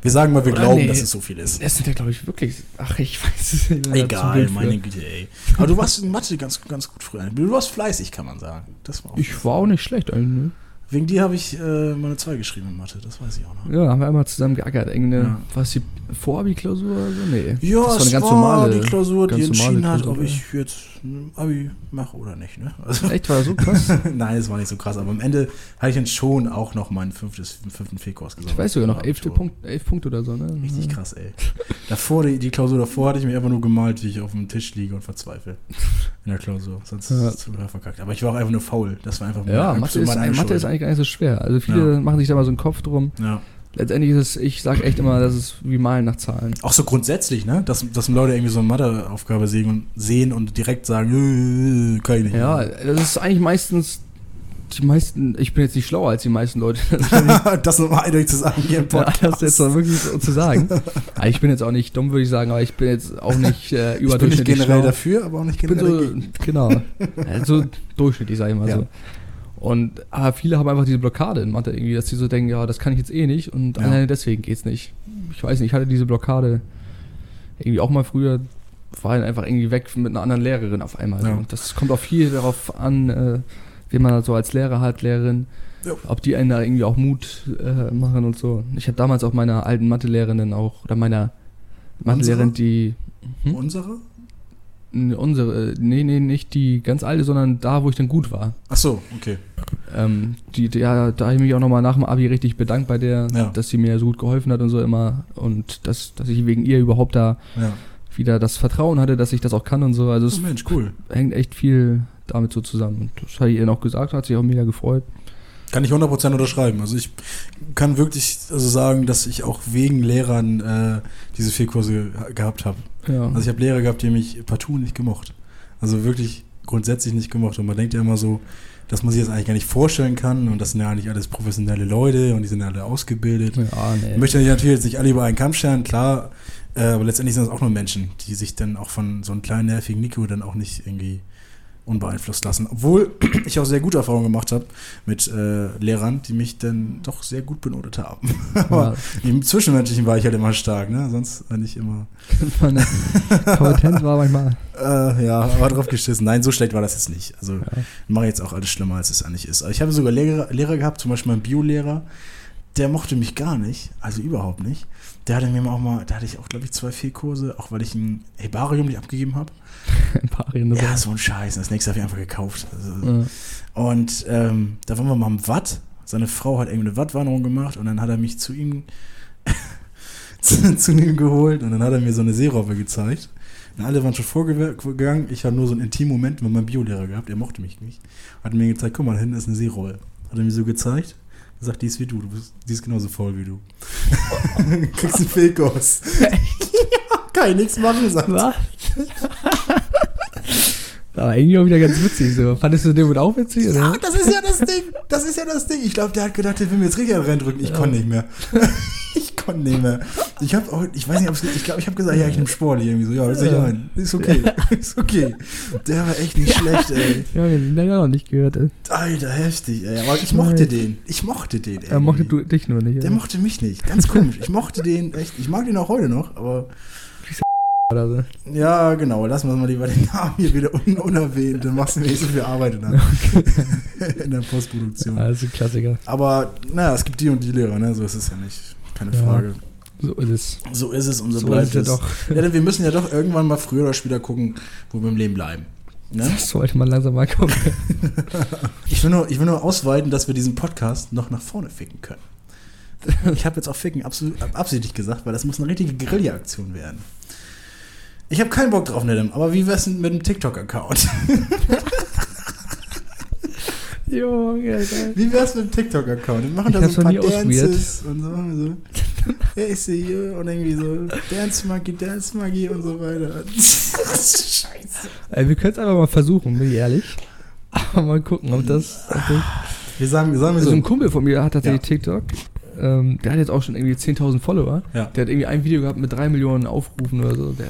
Wir sagen mal, wir Oder glauben, nee. dass es so viel ist. Das sind ja, glaube ich, wirklich. Ach, ich weiß es nicht. Egal, meine Güte, ey. Aber du warst in Mathe ganz, ganz gut früher. Du warst fleißig, kann man sagen. Das war auch Ich war auch nicht schlecht eigentlich. Wegen dir habe ich äh, meine 2 geschrieben in Mathe, das weiß ich auch noch. Ja, haben wir einmal zusammen geackert. Irgendeine, Ja. was die Vorabi-Klausur oder so? Nee. Ja, das war eine ganz war normale. die Klausur, die entschieden hat, Klausur, ob ich jetzt ein Abi mache oder nicht. Ne? Also, Echt, war so krass? Nein, es war nicht so krass, aber am Ende hatte ich dann schon auch noch meinen fünftes, fünften Fehlkurs gesagt. Ich weiß sogar noch, 11. Punkt, 11 Punkte oder so, ne? Richtig krass, ey. Davor, die, die Klausur davor hatte ich mir einfach nur gemalt, wie ich auf dem Tisch liege und verzweifle. In der Klausur. Sonst Ja. ist es total verkackt. Aber ich war auch einfach nur faul. Das war einfach Ja, meine- Mathe ist, Mathe ist eigentlich gar nicht so schwer. Also viele Ja. machen sich da mal so einen Kopf drum. Ja. Letztendlich ist es, ich sag echt immer, das ist wie Malen nach Zahlen. Auch so grundsätzlich, ne? Dass, dass Leute irgendwie so eine Matheaufgabe sehen und, sehen und direkt sagen, "Äh, kann ich nicht. Ja, das ist eigentlich meistens die meisten, ich bin jetzt nicht schlauer als die meisten Leute. das nochmal eindeutig zu sagen hier im Ja, Podcast. das jetzt mal wirklich so zu sagen. Aber ich bin jetzt auch nicht dumm, würde ich sagen, aber ich bin jetzt auch nicht äh, ich bin nicht überdurchschnittlich generell schlau. dafür, aber auch nicht Ich bin generell so, genau, ja, so durchschnittlich, sag ich mal Ja. so. Und aber viele haben einfach diese Blockade in Mathe irgendwie, dass sie so denken, ja, das kann ich jetzt eh nicht und Ja. alleine deswegen geht's nicht. Ich weiß nicht, ich hatte diese Blockade irgendwie auch mal früher, war dann einfach irgendwie weg mit einer anderen Lehrerin auf einmal. Ja. Und das kommt auch viel darauf an, äh, wen man so als Lehrer hat, Lehrerin, Ja. ob die einen da irgendwie auch Mut äh, machen und so. Ich habe damals auch meiner alten Mathelehrerin auch, oder meiner Mathelehrerin, die hm? Unsere? Unsere, äh, nee, nee, nicht die ganz alte, sondern da, wo ich dann gut war. Ach so, okay. Ähm, die, die, ja, da habe ich mich auch nochmal nach dem Abi richtig bedankt bei der, Ja. dass sie mir so gut geholfen hat und so immer. Und dass, dass ich wegen ihr überhaupt da Ja. wieder das Vertrauen hatte, dass ich das auch kann und so. Also Oh, es Mensch, cool. hängt echt viel damit so zusammen. Und das habe ich ihr noch gesagt, hat sich auch mega gefreut. Kann ich 100% unterschreiben. Also ich kann wirklich also sagen, dass ich auch wegen Lehrern äh, diese vier Kurse ge- gehabt habe. Ja. Also ich habe Lehrer gehabt, die mich partout nicht gemocht. Also wirklich grundsätzlich nicht gemocht. Und man denkt ja immer so, dass man sich das eigentlich gar nicht vorstellen kann. Und das sind ja eigentlich alles professionelle Leute und die sind ja alle ausgebildet. ja, Ich nee. möchte natürlich jetzt nicht alle über einen Kamm scheren, klar. Äh, aber letztendlich sind es auch nur Menschen, die sich dann auch von so einem kleinen nervigen Nico dann auch nicht irgendwie unbeeinflusst lassen. Obwohl ich auch sehr gute Erfahrungen gemacht habe mit äh, Lehrern, die mich dann doch sehr gut benotet haben. aber im Zwischenmenschlichen war ich halt immer stark, ne? Sonst war ich immer. Meine Kompetenz war manchmal. Äh, ja, aber drauf geschissen. Nein, so schlecht war das jetzt nicht. Also Ja. ich mache jetzt auch alles schlimmer, als es eigentlich ist. Aber ich habe sogar Lehrer, Lehrer gehabt, zum Beispiel mein Biolehrer, der mochte mich gar nicht, also überhaupt nicht. Der hatte mir auch mal, da hatte ich auch, glaube ich, zwei Fehlkurse, auch weil ich ein Hebarium nicht abgegeben habe. Ein paar Reden Ja, so ein Scheiß. Das nächste habe ich einfach gekauft. Also, ja. Und ähm, da waren wir mal am Watt. Seine Frau hat irgendwie eine Wattwanderung gemacht und dann hat er mich zu ihm zu, zu ihm geholt und dann hat er mir so eine Seerobbe gezeigt. Und alle waren schon vorgegangen. Ich habe nur so einen intimen Moment mit meinem Biolehrer gehabt. Er mochte mich nicht. Hat mir gezeigt, guck mal, da hinten ist eine Seerobbe. Hat er mir so gezeigt. Gesagt, die ist wie du. du bist, die ist genauso faul wie du. Kriegst einen Fehlkurs. ja, kann ich nichts machen, sagt. Was? Aber irgendwie auch wieder ganz witzig so. Fandest du den wohl auch witzig? Oder? Ja, das ist ja das Ding. Das ist ja das Ding. Ich glaube, der hat gedacht, der will mir jetzt richtig reindrücken. Ich Ja. konnte nicht mehr. ich konnte nicht mehr. Ich habe auch, ich weiß nicht, ob es, ich glaube, ich habe gesagt, ja, ich nehme Sport irgendwie so. Ja, das ist Ja. ein. Ist okay. ist okay. Der war echt nicht schlecht, ey. Ja, den hab ich auch noch nicht gehört. Ey. Alter, heftig, ey. Aber ich mochte den. Ich mochte den, ey. Er mochte du, dich nur nicht. Der oder? mochte mich nicht. Ganz komisch. Ich mochte den echt. Ich mag den auch heute noch, aber Oder so. ja, genau. Lassen wir mal lieber den Namen hier wieder un unerwähnt. Dann machst du nicht so viel Arbeit in der, in der Postproduktion. Das ist ein Klassiker. Aber naja, es gibt die und die Lehrer, ne? So ist es ja nicht. Keine Ja. Frage. So ist es. So ist es und so, So bleibt es es. ja doch. Ja, denn wir müssen ja doch irgendwann mal früher oder später gucken, wo wir im Leben bleiben. Ne? Das sollte man langsam mal gucken. Ich, will nur, ich will nur ausweiten, dass wir diesen Podcast noch nach vorne ficken können. Ich habe jetzt auch Ficken absolut, absichtlich gesagt, weil das muss eine richtige Guerilla-Aktion werden. Ich habe keinen Bock drauf, Nedem, aber wie wär's denn mit einem TikTok-Account? Junge, geil. Wie wär's mit dem TikTok-Account? Wir machen da so ein paar. Dances und so. so. Hey, see you. Und irgendwie so Dance Monkey, Dance Monkey und so weiter. Scheiße. Ey, wir können es einfach mal versuchen, bin ich ehrlich. Aber mal gucken, ob das. Ob das Wir sagen, wir sagen also so. ein Kumpel von mir hat tatsächlich TikTok. Ähm, der hat jetzt auch schon irgendwie 10.000 Follower. Ja. Der hat irgendwie ein Video gehabt mit 3 Millionen Aufrufen oder so. Der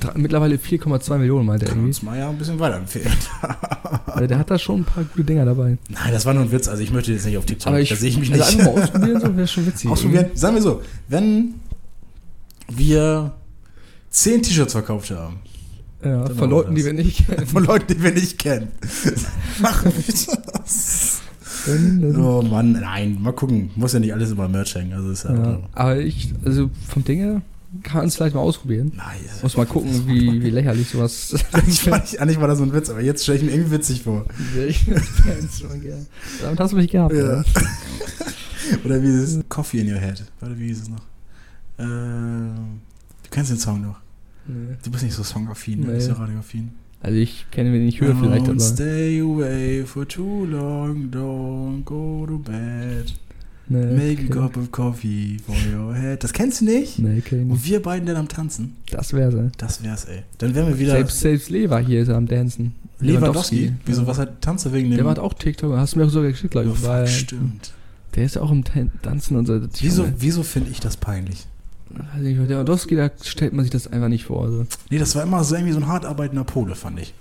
drei- mittlerweile 4,2 Millionen, meinte er Kann irgendwie. uns mal ja ein bisschen weiterempfehlen. Also der hat da schon ein paar gute Dinger dabei. Nein, das war nur ein Witz. Also ich möchte jetzt nicht auf TikTok. Aber ich, da sehe ich mich also nicht. mal ausprobieren, so wäre schon witzig. Ausprobieren. Sagen wir so, wenn wir zehn T-Shirts verkauft haben Ja, von Leuten, die wir nicht kennen. von Leuten, die wir nicht kennen, machen wir das. Oh Mann, nein, mal gucken. Muss ja nicht alles über Merch hängen. Also ist ja, Ja, aber ich, also vom Ding her, kann man es vielleicht mal ausprobieren. Nein, Muss mal gucken, wie, wie lächerlich sowas. Eigentlich war, nicht, eigentlich war das so ein Witz, aber jetzt stelle ich mir irgendwie witzig vor. Damit hast du mich gehabt. Ja. Ja. Oder wie ist es? Coffee in your head. Warte, wie ist es noch? Ähm, du kennst den Song noch. Nee. Du bist nicht so songaffin, ne? Nee. bist ja radioaffin. Also ich kenne den nicht höher vielleicht, Don't aber. stay away for too long, don't go to bed. Nee, Make a okay. cup of coffee for your head. Das kennst du nicht? Nee, kenn ich Und nicht. wir beiden dann am Tanzen? Das wär's, ey. Das wär's, ey. Dann wären wir wieder. Selbst, selbst Lever hier ist am Dancen. Lewandowski. Wieso, Ja. was hat tanzt er wegen dem. Der macht auch TikTok, hast du mir auch sogar geschickt, glaube Oh, ich. fuck, weil stimmt. Der ist ja auch im Tan- Tanzen und so. Wieso, wieso finde ich das peinlich? Also ich, der Lewandowski, da stellt man sich das einfach nicht vor. Also. Nee, das war immer so irgendwie so ein hart arbeitender Pole, fand ich.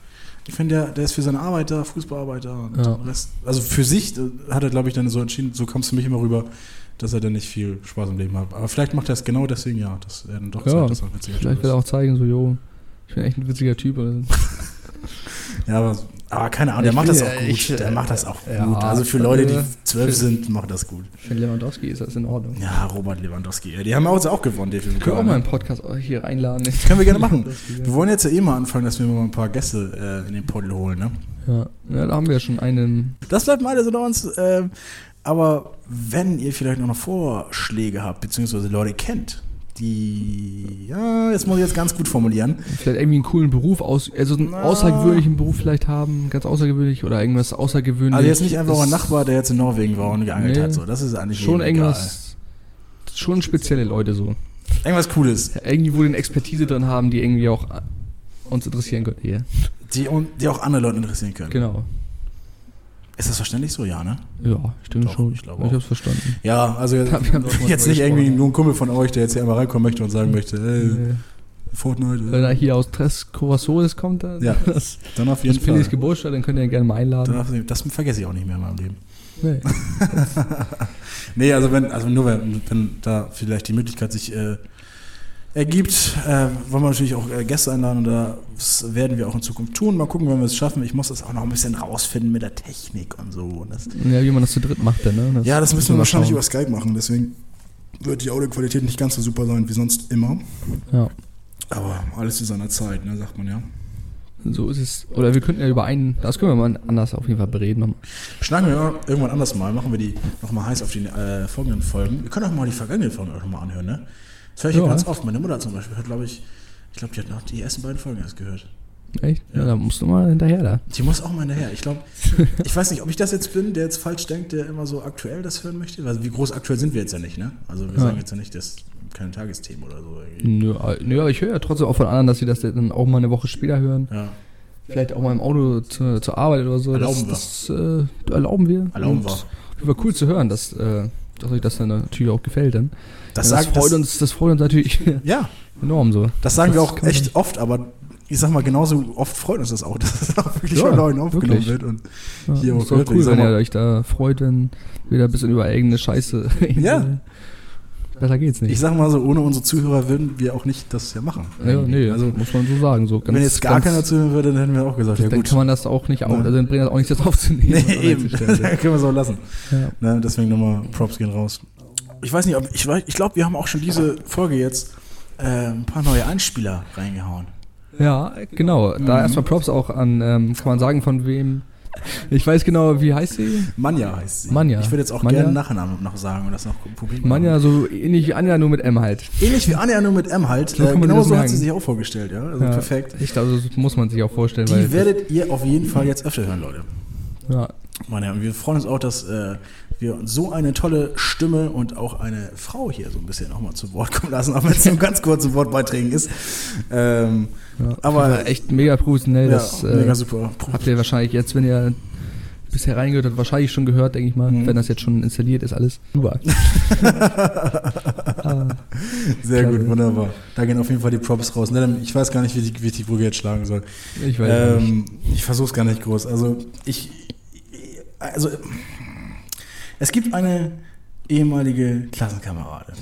Ich finde, der, der ist für seine Arbeiter, Fußballarbeiter und Ja. Rest. Also für sich äh, hat er, glaube ich, dann so entschieden, so kommst du mich immer rüber, dass er dann nicht viel Spaß im Leben hat. Aber vielleicht macht er es genau deswegen, ja, dass er dann doch Ja, sagt, dass er ein witziger Vielleicht Typ will er auch zeigen, so, jo, ich bin echt ein witziger Typ. Oder so. Ja, aber, aber keine Ahnung, der Ich macht das auch gut. der macht das auch gut. Also für Leute, die äh, zwölf sind, macht das gut. Für Lewandowski ist das in Ordnung. Ja, Robert Lewandowski. Die haben auch, auch gewonnen, definitiv. Können wir auch mal einen Podcast hier reinladen. Können wir gerne machen. Wir wollen jetzt ja eh mal anfangen, dass wir mal ein paar Gäste äh, in den Poddel holen, ne? Ja. ja, da haben wir ja schon einen. Das bleibt mal alles unter uns. ähm, aber wenn ihr vielleicht noch Vorschläge habt, beziehungsweise Leute kennt, die, ja, jetzt muss ich jetzt ganz gut formulieren. Vielleicht irgendwie einen coolen Beruf, aus, also einen Na. außergewöhnlichen Beruf vielleicht haben, ganz außergewöhnlich oder irgendwas außergewöhnliches. Also jetzt nicht einfach ein Nachbar, der jetzt in Norwegen war und geangelt Nee. hat. So, das ist eigentlich Schon irgendwas, schon spezielle Leute so. egal. Irgendwas Cooles, Ja, irgendwie, wo eine Expertise drin haben, die irgendwie auch äh, uns interessieren könnte hier. die, und- die auch andere Leute interessieren können. Genau. Ist das verständlich so, ja, ne? Ja, stimmt Doch, schon. ich glaube ich auch. hab's verstanden. Ja, also jetzt drüber nicht irgendwie nur ein Kumpel von euch, der jetzt hier einmal reinkommen möchte und sagen möchte, ey, Nee. Fortnite. Wenn er hier aus Tres Corazoles kommt, dann Ja, das, Dann auf das jeden Phillies Fall. Geburtstag, dann könnt ihr ihn gerne mal einladen. Darf- Das vergesse ich auch nicht mehr in meinem Leben. Nee. Nee, also wenn, also nur wenn, wenn da vielleicht die Möglichkeit sich äh, ergibt, äh, wollen wir natürlich auch äh, Gäste einladen und das werden wir auch in Zukunft tun. Mal gucken, wenn wir es schaffen. Ich muss das auch noch ein bisschen rausfinden mit der Technik und so. Und das, Ja, wie man das zu dritt macht, dann, ne? ja, das müssen wir wahrscheinlich über Skype machen, deswegen wird die Audioqualität nicht ganz so super sein wie sonst immer. Ja, Aber alles zu seiner Zeit, ne, sagt man ja. so ist es. Oder wir könnten ja über einen, das können wir mal anders auf jeden Fall bereden. nochmal. Schnacken wir irgendwann anders mal, machen wir die nochmal heiß auf die äh, folgenden Folgen. Wir können auch mal die vergangenen Folgen auch noch mal anhören, ne? Das höre ich ja. Ganz oft. Meine Mutter zum Beispiel hört, glaube ich, ich glaube, die hat noch die ersten beiden Folgen erst gehört. Echt? Ja, Ja. da musst du mal hinterher da. Die muss auch mal hinterher. Ich glaube, ich weiß nicht, ob ich das jetzt bin, der jetzt falsch denkt, der immer so aktuell das hören möchte. Also wie groß aktuell sind wir jetzt ja nicht, ne? Also wir Ja. sagen jetzt ja nicht, das keine Tagesthemen oder so. irgendwie. Nö, äh, nö, aber ich höre ja trotzdem auch von anderen, dass sie das dann auch mal eine Woche später hören. Ja, Vielleicht auch mal im Auto zu, zur Arbeit oder so. Erlauben das, Das äh, erlauben wir. erlauben wir. War cool zu hören, dass, äh, dass euch das dann natürlich auch gefällt. Dann. Das, Ja, das, freut das, uns, das freut uns natürlich Ja, enorm so. das sagen wir Das auch kann man echt nicht- oft, aber ich sag mal, genauso oft freut uns das auch, dass es auch wirklich Ja, von Leuten aufgenommen wirklich. wird. Und Ja, Hier auch ist ich cool, wenn ihr euch da freut, wenn wieder ein bisschen über eigene Scheiße. Ja. Besser geht's nicht. ich sag mal so, ohne unsere Zuhörer würden wir auch nicht das ja machen. ja, nee, also muss man so sagen. So wenn jetzt gar ganz- keiner zuhören würde, dann hätten wir auch gesagt, ja dann gut. kann man das auch nicht Ja. also dann bringt das auch nichts jetzt aufzunehmen. Nee, eben. dann können wir es auch lassen. ja. Ne, deswegen nochmal Props gehen raus. Ich weiß nicht, ob ich, ich glaube, wir haben auch schon diese Folge jetzt äh, ein paar neue Einspieler reingehauen. ja, genau. Da erstmal Props auch an, ähm, kann man sagen, von wem Ich weiß genau, wie heißt sie? Manja heißt sie. Manja. Ich würde jetzt auch Manja? gerne Nachnamen noch sagen und das noch publik Manja, so ähnlich wie Anja, nur mit M halt. Ähnlich wie Anja, nur mit M halt. So äh, genau so hat sie sich auch vorgestellt, ja. Also Ja, perfekt. Ich glaube, das muss man sich auch vorstellen. Die werdet ihr auf jeden Fall jetzt öfter hören, Leute. Ja, Meine Herren, wir freuen uns auch, dass äh, wir so eine tolle Stimme und auch eine Frau hier so ein bisschen nochmal zu Wort kommen lassen, auch wenn es nur ganz kurz zu Wortbeiträgen ist. Ähm, ja. Aber- echt mega professionell. ja, das äh, mega super. habt ihr wahrscheinlich jetzt, wenn ihr bisher reingehört habt, wahrscheinlich schon gehört, denke ich mal. Mhm. Wenn das jetzt schon installiert ist, alles. Super. Ah, Sehr gut, wunderbar. Da gehen auf jeden Fall die Props raus. Ne, Ich weiß gar nicht, wie ich, wie ich die Brücke jetzt schlagen soll. ich weiß nicht. Ähm, ich versuche es gar nicht groß. Also ich, also es gibt eine ehemalige Klassenkameradin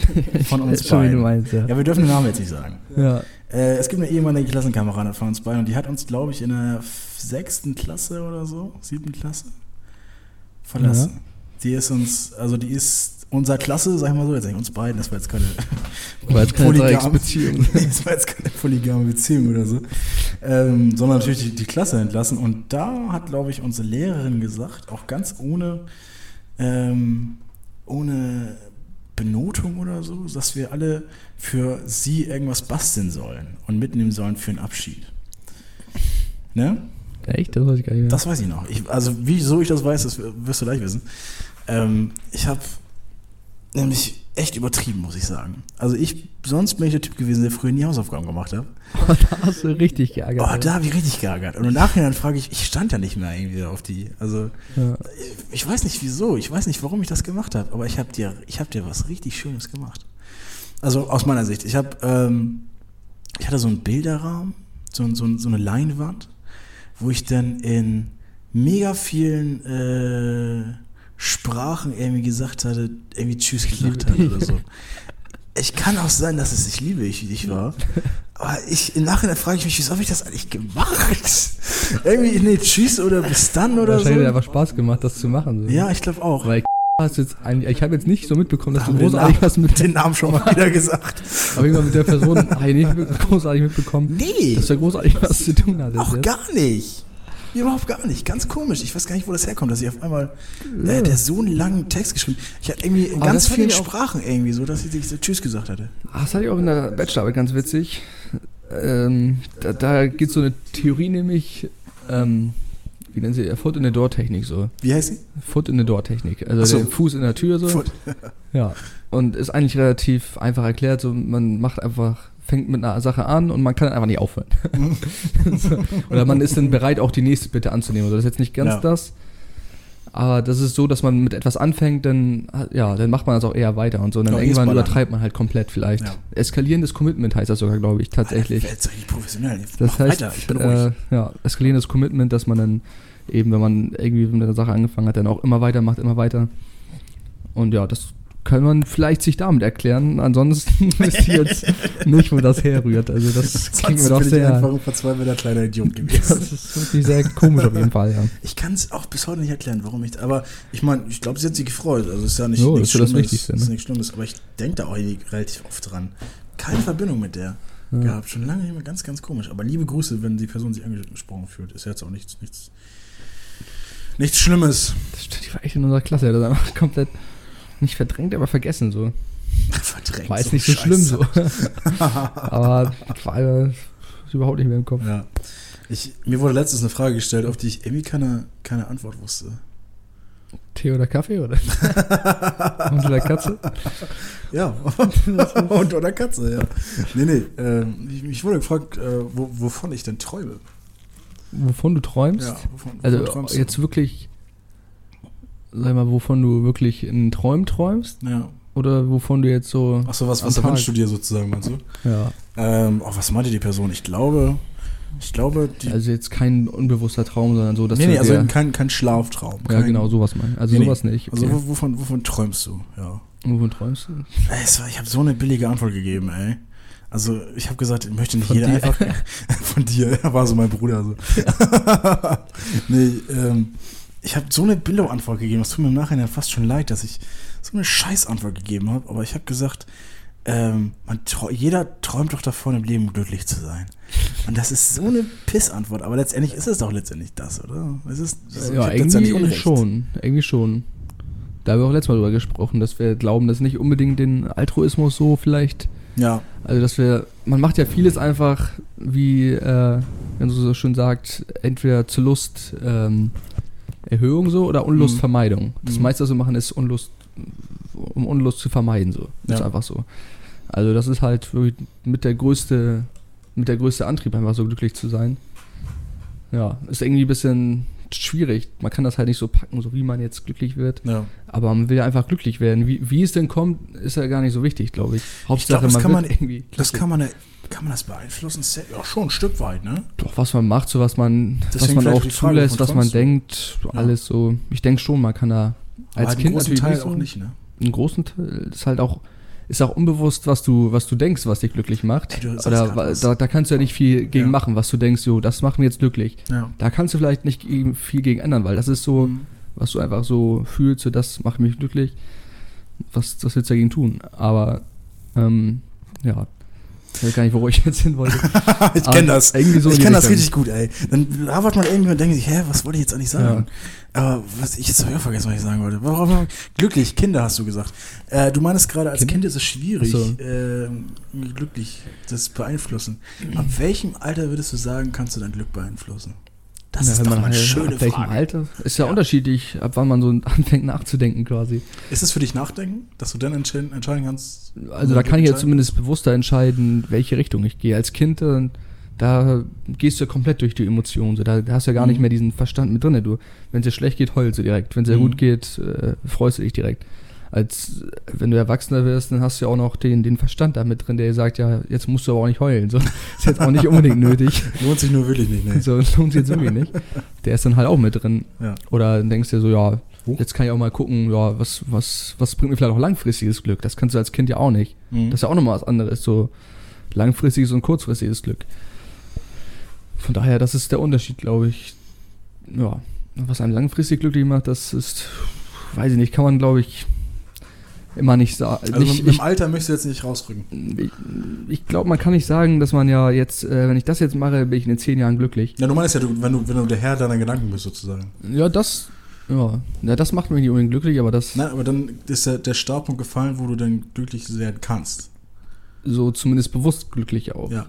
von uns beiden. meinst, ja. Ja, wir dürfen den Namen jetzt nicht sagen. ja. Äh, es gibt eine ehemalige Klassenkameradin von uns beiden und die hat uns, glaube ich, in der sechsten Klasse oder so, siebten Klasse verlassen. Die ist uns, also die ist unser Klasse, sag ich mal so, jetzt nicht uns beiden, das war jetzt keine War jetzt keine Dreiecksbeziehung. Das war jetzt keine polygame Beziehung oder so. Ähm, sondern natürlich die, die Klasse entlassen. Und da hat, glaube ich, unsere Lehrerin gesagt, auch ganz ohne, ähm, ohne Benotung oder so, dass wir alle für sie irgendwas basteln sollen und mitnehmen sollen für einen Abschied. Ne? Echt? Das weiß ich gar nicht mehr. Das weiß ich noch. Ich, also, wieso ich das weiß, das wirst du gleich wissen. Ähm, ich habe nämlich echt übertrieben, muss ich sagen. Also, ich, sonst bin ich der Typ gewesen, der früher nie Hausaufgaben gemacht hat. da hast du richtig geärgert. Oh, da habe ich richtig geärgert. Und im Nachhinein frage ich, ich stand ja nicht mehr irgendwie auf die. Also, ja. ich weiß nicht wieso, ich weiß nicht, warum ich das gemacht habe, aber ich habe dir, ich habe dir was richtig Schönes gemacht. Also aus meiner Sicht, ich habe, ähm, ich hatte so einen Bilderrahmen, so, so, so eine Leinwand, wo ich dann in mega vielen äh, Sprachen irgendwie gesagt hatte, irgendwie Tschüss gesagt hatte oder so. Ich kann auch sein, dass es ich liebe ich, dich war. Aber ich, im Nachhinein frage ich mich, wieso habe ich das eigentlich gemacht? Irgendwie, nee, tschüss oder bis dann oder so. Wahrscheinlich hat einfach Spaß gemacht, das zu machen. So. Ja, ich glaube auch. Weil hast jetzt eigentlich, ich habe jetzt nicht so mitbekommen, dass Haben du großartig was mit den Namen schon mal wieder gesagt. Aber irgendwann mit der Person habe ich nicht großartig mitbekommen, Nee, dass du großartig was zu tun hattest. auch jetzt. gar nicht. Überhaupt gar nicht. Ganz komisch. Ich weiß gar nicht, wo das herkommt, dass ich auf einmal äh, der so einen langen Text geschrieben Ich hatte irgendwie in Aber ganz vielen Sprachen irgendwie so, dass ich so Tschüss gesagt hatte. Ah, Das hatte ich auch in der Bachelorarbeit ganz witzig. Ähm, da da gibt es so eine Theorie nämlich, ähm, wie nennen sie, Foot in the Door Technik so. Wie heißt sie? Foot in the Door Technik. Also Ach so. der Fuß in der Tür so. Foot. Ja. Und ist eigentlich relativ einfach erklärt. So, man macht einfach, fängt mit einer Sache an und man kann einfach nicht aufhören. Oder man ist dann bereit, auch die nächste Bitte anzunehmen. Also das ist jetzt nicht ganz Ja. das. Aber das ist so, dass man mit etwas anfängt, dann, ja, dann macht man das auch eher weiter und so. Und dann Ja, irgendwann übertreibt man halt komplett vielleicht. Ja. Eskalierendes Commitment heißt das sogar, glaube ich, tatsächlich. Alter, jetzt professionell. Jetzt Das heißt, weiter, ich bin ruhig. äh, ja, eskalierendes Commitment, dass man dann eben, wenn man irgendwie mit einer Sache angefangen hat, dann auch immer weiter macht, immer weiter. Und ja, das kann man vielleicht sich damit erklären. Ansonsten wisst ihr jetzt nicht, wo das herrührt. Also das klingt mir doch bin ich einfach sehr. ein verzweifelter kleiner Idiot gewesen. Das ist wirklich sehr komisch auf jeden Fall, ja. Ich kann es auch bis heute nicht erklären, warum ich. Aber ich meine, ich glaube, sie hat sich gefreut. Also ist ja nicht Jo, nichts ist ja das Schlimmes. Wichtigste, Das ist ne? nichts Schlimmes. Aber ich denke da auch relativ oft dran. Keine Verbindung mit der Ja. gehabt. Schon lange nicht mehr. Ganz, ganz komisch. Aber liebe Grüße, wenn die Person sich angesprochen fühlt. Ist jetzt auch nichts, nichts, nichts Schlimmes. Das stimmt, die war echt in unserer Klasse. Das einfach komplett nicht verdrängt, aber vergessen so. Verdrängt. War jetzt nicht so Scheiße. schlimm so. aber war äh, ist überhaupt nicht mehr im Kopf. Ja. Ich, mir wurde letztens eine Frage gestellt, auf die ich irgendwie keine, keine Antwort wusste. Tee oder Kaffee oder? Und oder Katze? Ja, und oder Katze, ja. Nee, nee, ähm, ich, ich wurde gefragt, äh, wo, wovon ich denn träume. Wovon du träumst? Ja, wovon, wovon Also träumst du? jetzt wirklich, sag mal, wovon du wirklich in Träumen träumst Ja. oder wovon du jetzt so, Achso, was, Am was Tag. erwünschst du dir sozusagen, meinst du? ja, Ähm, oh, was meinte die Person? Ich glaube, ich glaube, die. also jetzt kein unbewusster Traum, sondern so, dass nee, du nee, also kein, kein Schlaftraum. ja kein, genau sowas mein. Also Nee, sowas nicht. Also Okay. wo- wovon, wovon träumst du? Ja. wovon träumst du? Ey, ich habe so eine billige Antwort gegeben, ey. Also ich habe gesagt, ich möchte nicht Von jeder dir? einfach von dir, er war so mein Bruder so. nee, ähm, ich habe so eine Billo-Antwort gegeben. Es tut mir im Nachhinein fast schon leid, dass ich so eine Scheiß-Antwort gegeben habe. Aber ich habe gesagt, ähm, man trau- jeder träumt doch davon, im Leben glücklich zu sein. Und das ist so eine Pissantwort, aber letztendlich ist es doch letztendlich das, oder? Es ist, es Ja, irgendwie schon. Irgendwie schon. Da haben wir auch letztes Mal drüber gesprochen, dass wir glauben, dass nicht unbedingt den Altruismus so vielleicht. Ja, Also, dass wir. Man macht ja vieles einfach, wie, äh, wenn du so schön sagt, entweder zur Lust ähm, Erhöhung so oder Unlustvermeidung. Das Mhm. meiste, was wir machen, ist Unlust, um Unlust zu vermeiden. So. Das ist Ja. einfach so. Also, das ist halt wirklich mit der größte, mit der größte Antrieb, einfach so glücklich zu sein. Ja, ist irgendwie ein bisschen schwierig. Man kann das halt nicht so packen, so wie man jetzt glücklich wird. ja. Aber man will ja einfach glücklich werden. Wie, wie es denn kommt, ist ja gar nicht so wichtig, glaube ich. Hauptsache, das man kann wird man- irgendwie. Das kann man, kann man das beeinflussen? Ja, schon ein Stück weit, ne? Doch, was man macht, so was man, was man auch zulässt, was man denkt, Ja. alles so. Ich denke schon, man kann da als Aber Kind natürlich Teil so, auch nicht, ne? einen großen Teil ist halt auch ist auch unbewusst, was du was du denkst, was dich glücklich macht. Ey, Oder da, da kannst du ja nicht viel gegen Ja. machen, was du denkst, jo, das macht mir jetzt glücklich. Ja. Da kannst du vielleicht nicht viel gegen ändern, weil das ist so, Mhm. was du einfach so fühlst, so das macht mich glücklich. Was, was willst du dagegen tun? Aber ähm, ja, ich weiß gar nicht, wo ich jetzt hin wollte. ich kenne das. So ich kenne das richtig gut, ey. Dann labert man irgendwie und denkt sich, hä, was wollte ich jetzt eigentlich sagen? Aber was, ich jetzt habe ich auch vergessen, was ich sagen wollte. Warum, glücklich, Kinder hast du gesagt. Äh, du meinst gerade, als Kinder? Kind ist es schwierig, so. ähm, glücklich das beeinflussen. Ab welchem Alter würdest du sagen, kannst du dein Glück beeinflussen? Das Ja, ist doch man mal eine halt- schöne ab Frage. Alter? Ist ja, Ja. unterschiedlich, ab wann man so anfängt nachzudenken quasi. Ist es für dich Nachdenken, dass du dann entscheiden, entscheiden kannst? Also da kann ich jetzt zumindest bewusster entscheiden, welche Richtung ich gehe. Als Kind, äh, da gehst du ja komplett durch die Emotionen. So. Da, da hast du ja gar Mhm. nicht mehr diesen Verstand mit drin. Du, wenn es dir schlecht geht, heulst du direkt. Wenn es dir Mhm. gut geht, äh, freust du dich direkt. Als wenn du Erwachsener wirst, dann hast du ja auch noch den, den Verstand da mit drin, der dir sagt, ja, jetzt musst du aber auch nicht heulen. So. Ist jetzt auch nicht unbedingt nötig. Lohnt sich nur wirklich nicht, ne? So lohnt sich jetzt irgendwie nicht. Der ist dann halt auch mit drin. Ja. Oder dann denkst du dir so, ja, jetzt kann ich auch mal gucken, ja, was, was, was bringt mir vielleicht auch langfristiges Glück? Das kannst du als Kind ja auch nicht. Mhm. Das ist ja auch nochmal was anderes, so langfristiges und kurzfristiges Glück. Von daher, das ist der Unterschied, glaube ich. Ja, was einem langfristig glücklich macht, das ist, weiß ich nicht, kann man, glaube ich, immer nicht sagen. also nicht, mit, im Alter möchtest du jetzt nicht rausrücken. ich ich glaube, man kann nicht sagen, dass man ja jetzt, äh, wenn ich das jetzt mache, bin ich in zehn Jahren glücklich. Ja, du meinst ja, du, wenn, du, wenn du der Herr deiner Gedanken bist, sozusagen. Ja, das, ja, ja das macht mich nicht unbedingt glücklich, aber das Nein, aber dann ist der, der Startpunkt gefallen, wo du dann glücklich werden kannst. so zumindest bewusst glücklich auch. Ja.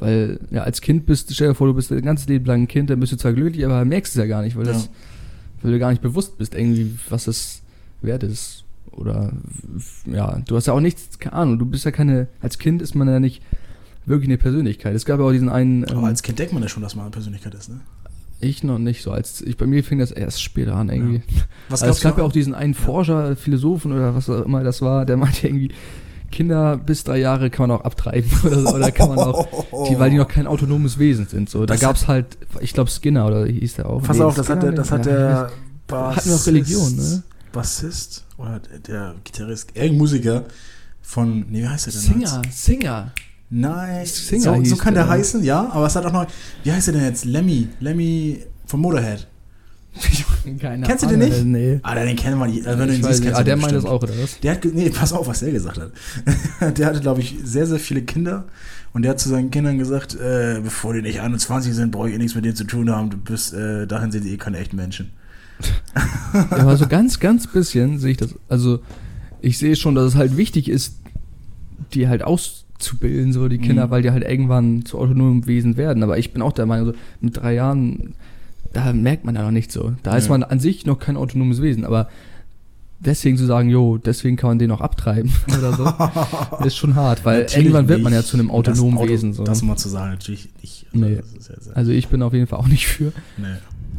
Weil, ja, als Kind bist, stell dir vor, du bist dein ganzes Leben lang ein Kind, dann bist du zwar glücklich, aber merkst es ja gar nicht, weil, Ja. das, weil du gar nicht bewusst bist, irgendwie, was es wert ist. Oder, ja, du hast ja auch nichts, keine Ahnung, du bist ja keine, als Kind ist man ja nicht wirklich eine Persönlichkeit. Es gab ja auch diesen einen, ähm, Aber als Kind denkt man ja schon, dass man eine Persönlichkeit ist, ne? ich noch nicht so, als, ich, bei mir fing das erst später an, irgendwie. Was Also es gab ja auch diesen einen Forscher, Philosophen oder was auch immer das war, der meinte irgendwie, Kinder bis drei Jahre kann man auch abtreiben oder, so, oder kann man auch, die, weil die noch kein autonomes Wesen sind. So, da gab es halt, ich glaube Skinner oder hieß der auch. Pass Nee, auf, das hat Skinner der, das hat Ja, der Hatten wir auch Religion, ne? Bassist oder der, Gitarrist, irgendein Musiker von, nee, wie heißt der denn? Singer, Singer. Nein, Singer so, so kann der der. heißen, ja, aber es hat auch noch, wie heißt der denn jetzt? Lemmy, Lemmy von Motorhead. Keine Kennst du den nicht? Nee. Ah, den kennen wir nicht. Also, wenn du ihn siehst, nicht. kennst Ah, der meint das auch, oder was? Der hat, nee, pass auf, was der gesagt hat. der hatte, glaube ich, sehr, sehr viele Kinder und der hat zu seinen Kindern gesagt, äh, bevor die nicht 21 sind, brauche ich eh nichts mit dir zu tun haben, du bist, äh, dahin sind die eh keine echten Menschen. Ja, aber so ganz, ganz bisschen sehe ich das. Also, ich sehe schon, dass es halt wichtig ist, die halt auszubilden, so die Kinder, Mhm. weil die halt irgendwann zu autonomen Wesen werden. Aber ich bin auch der Meinung, so mit drei Jahren, da merkt man ja noch nicht so. Da ist Ja. man an sich noch kein autonomes Wesen. Aber deswegen zu sagen, jo, deswegen kann man den auch abtreiben oder so, ist schon hart, weil Natürlich irgendwann wird man ja zu einem autonomen Auto, Wesen. So. Das mal zu sagen, natürlich nicht. Nee. Ist ja Also ich bin auf jeden Fall auch nicht für. nee.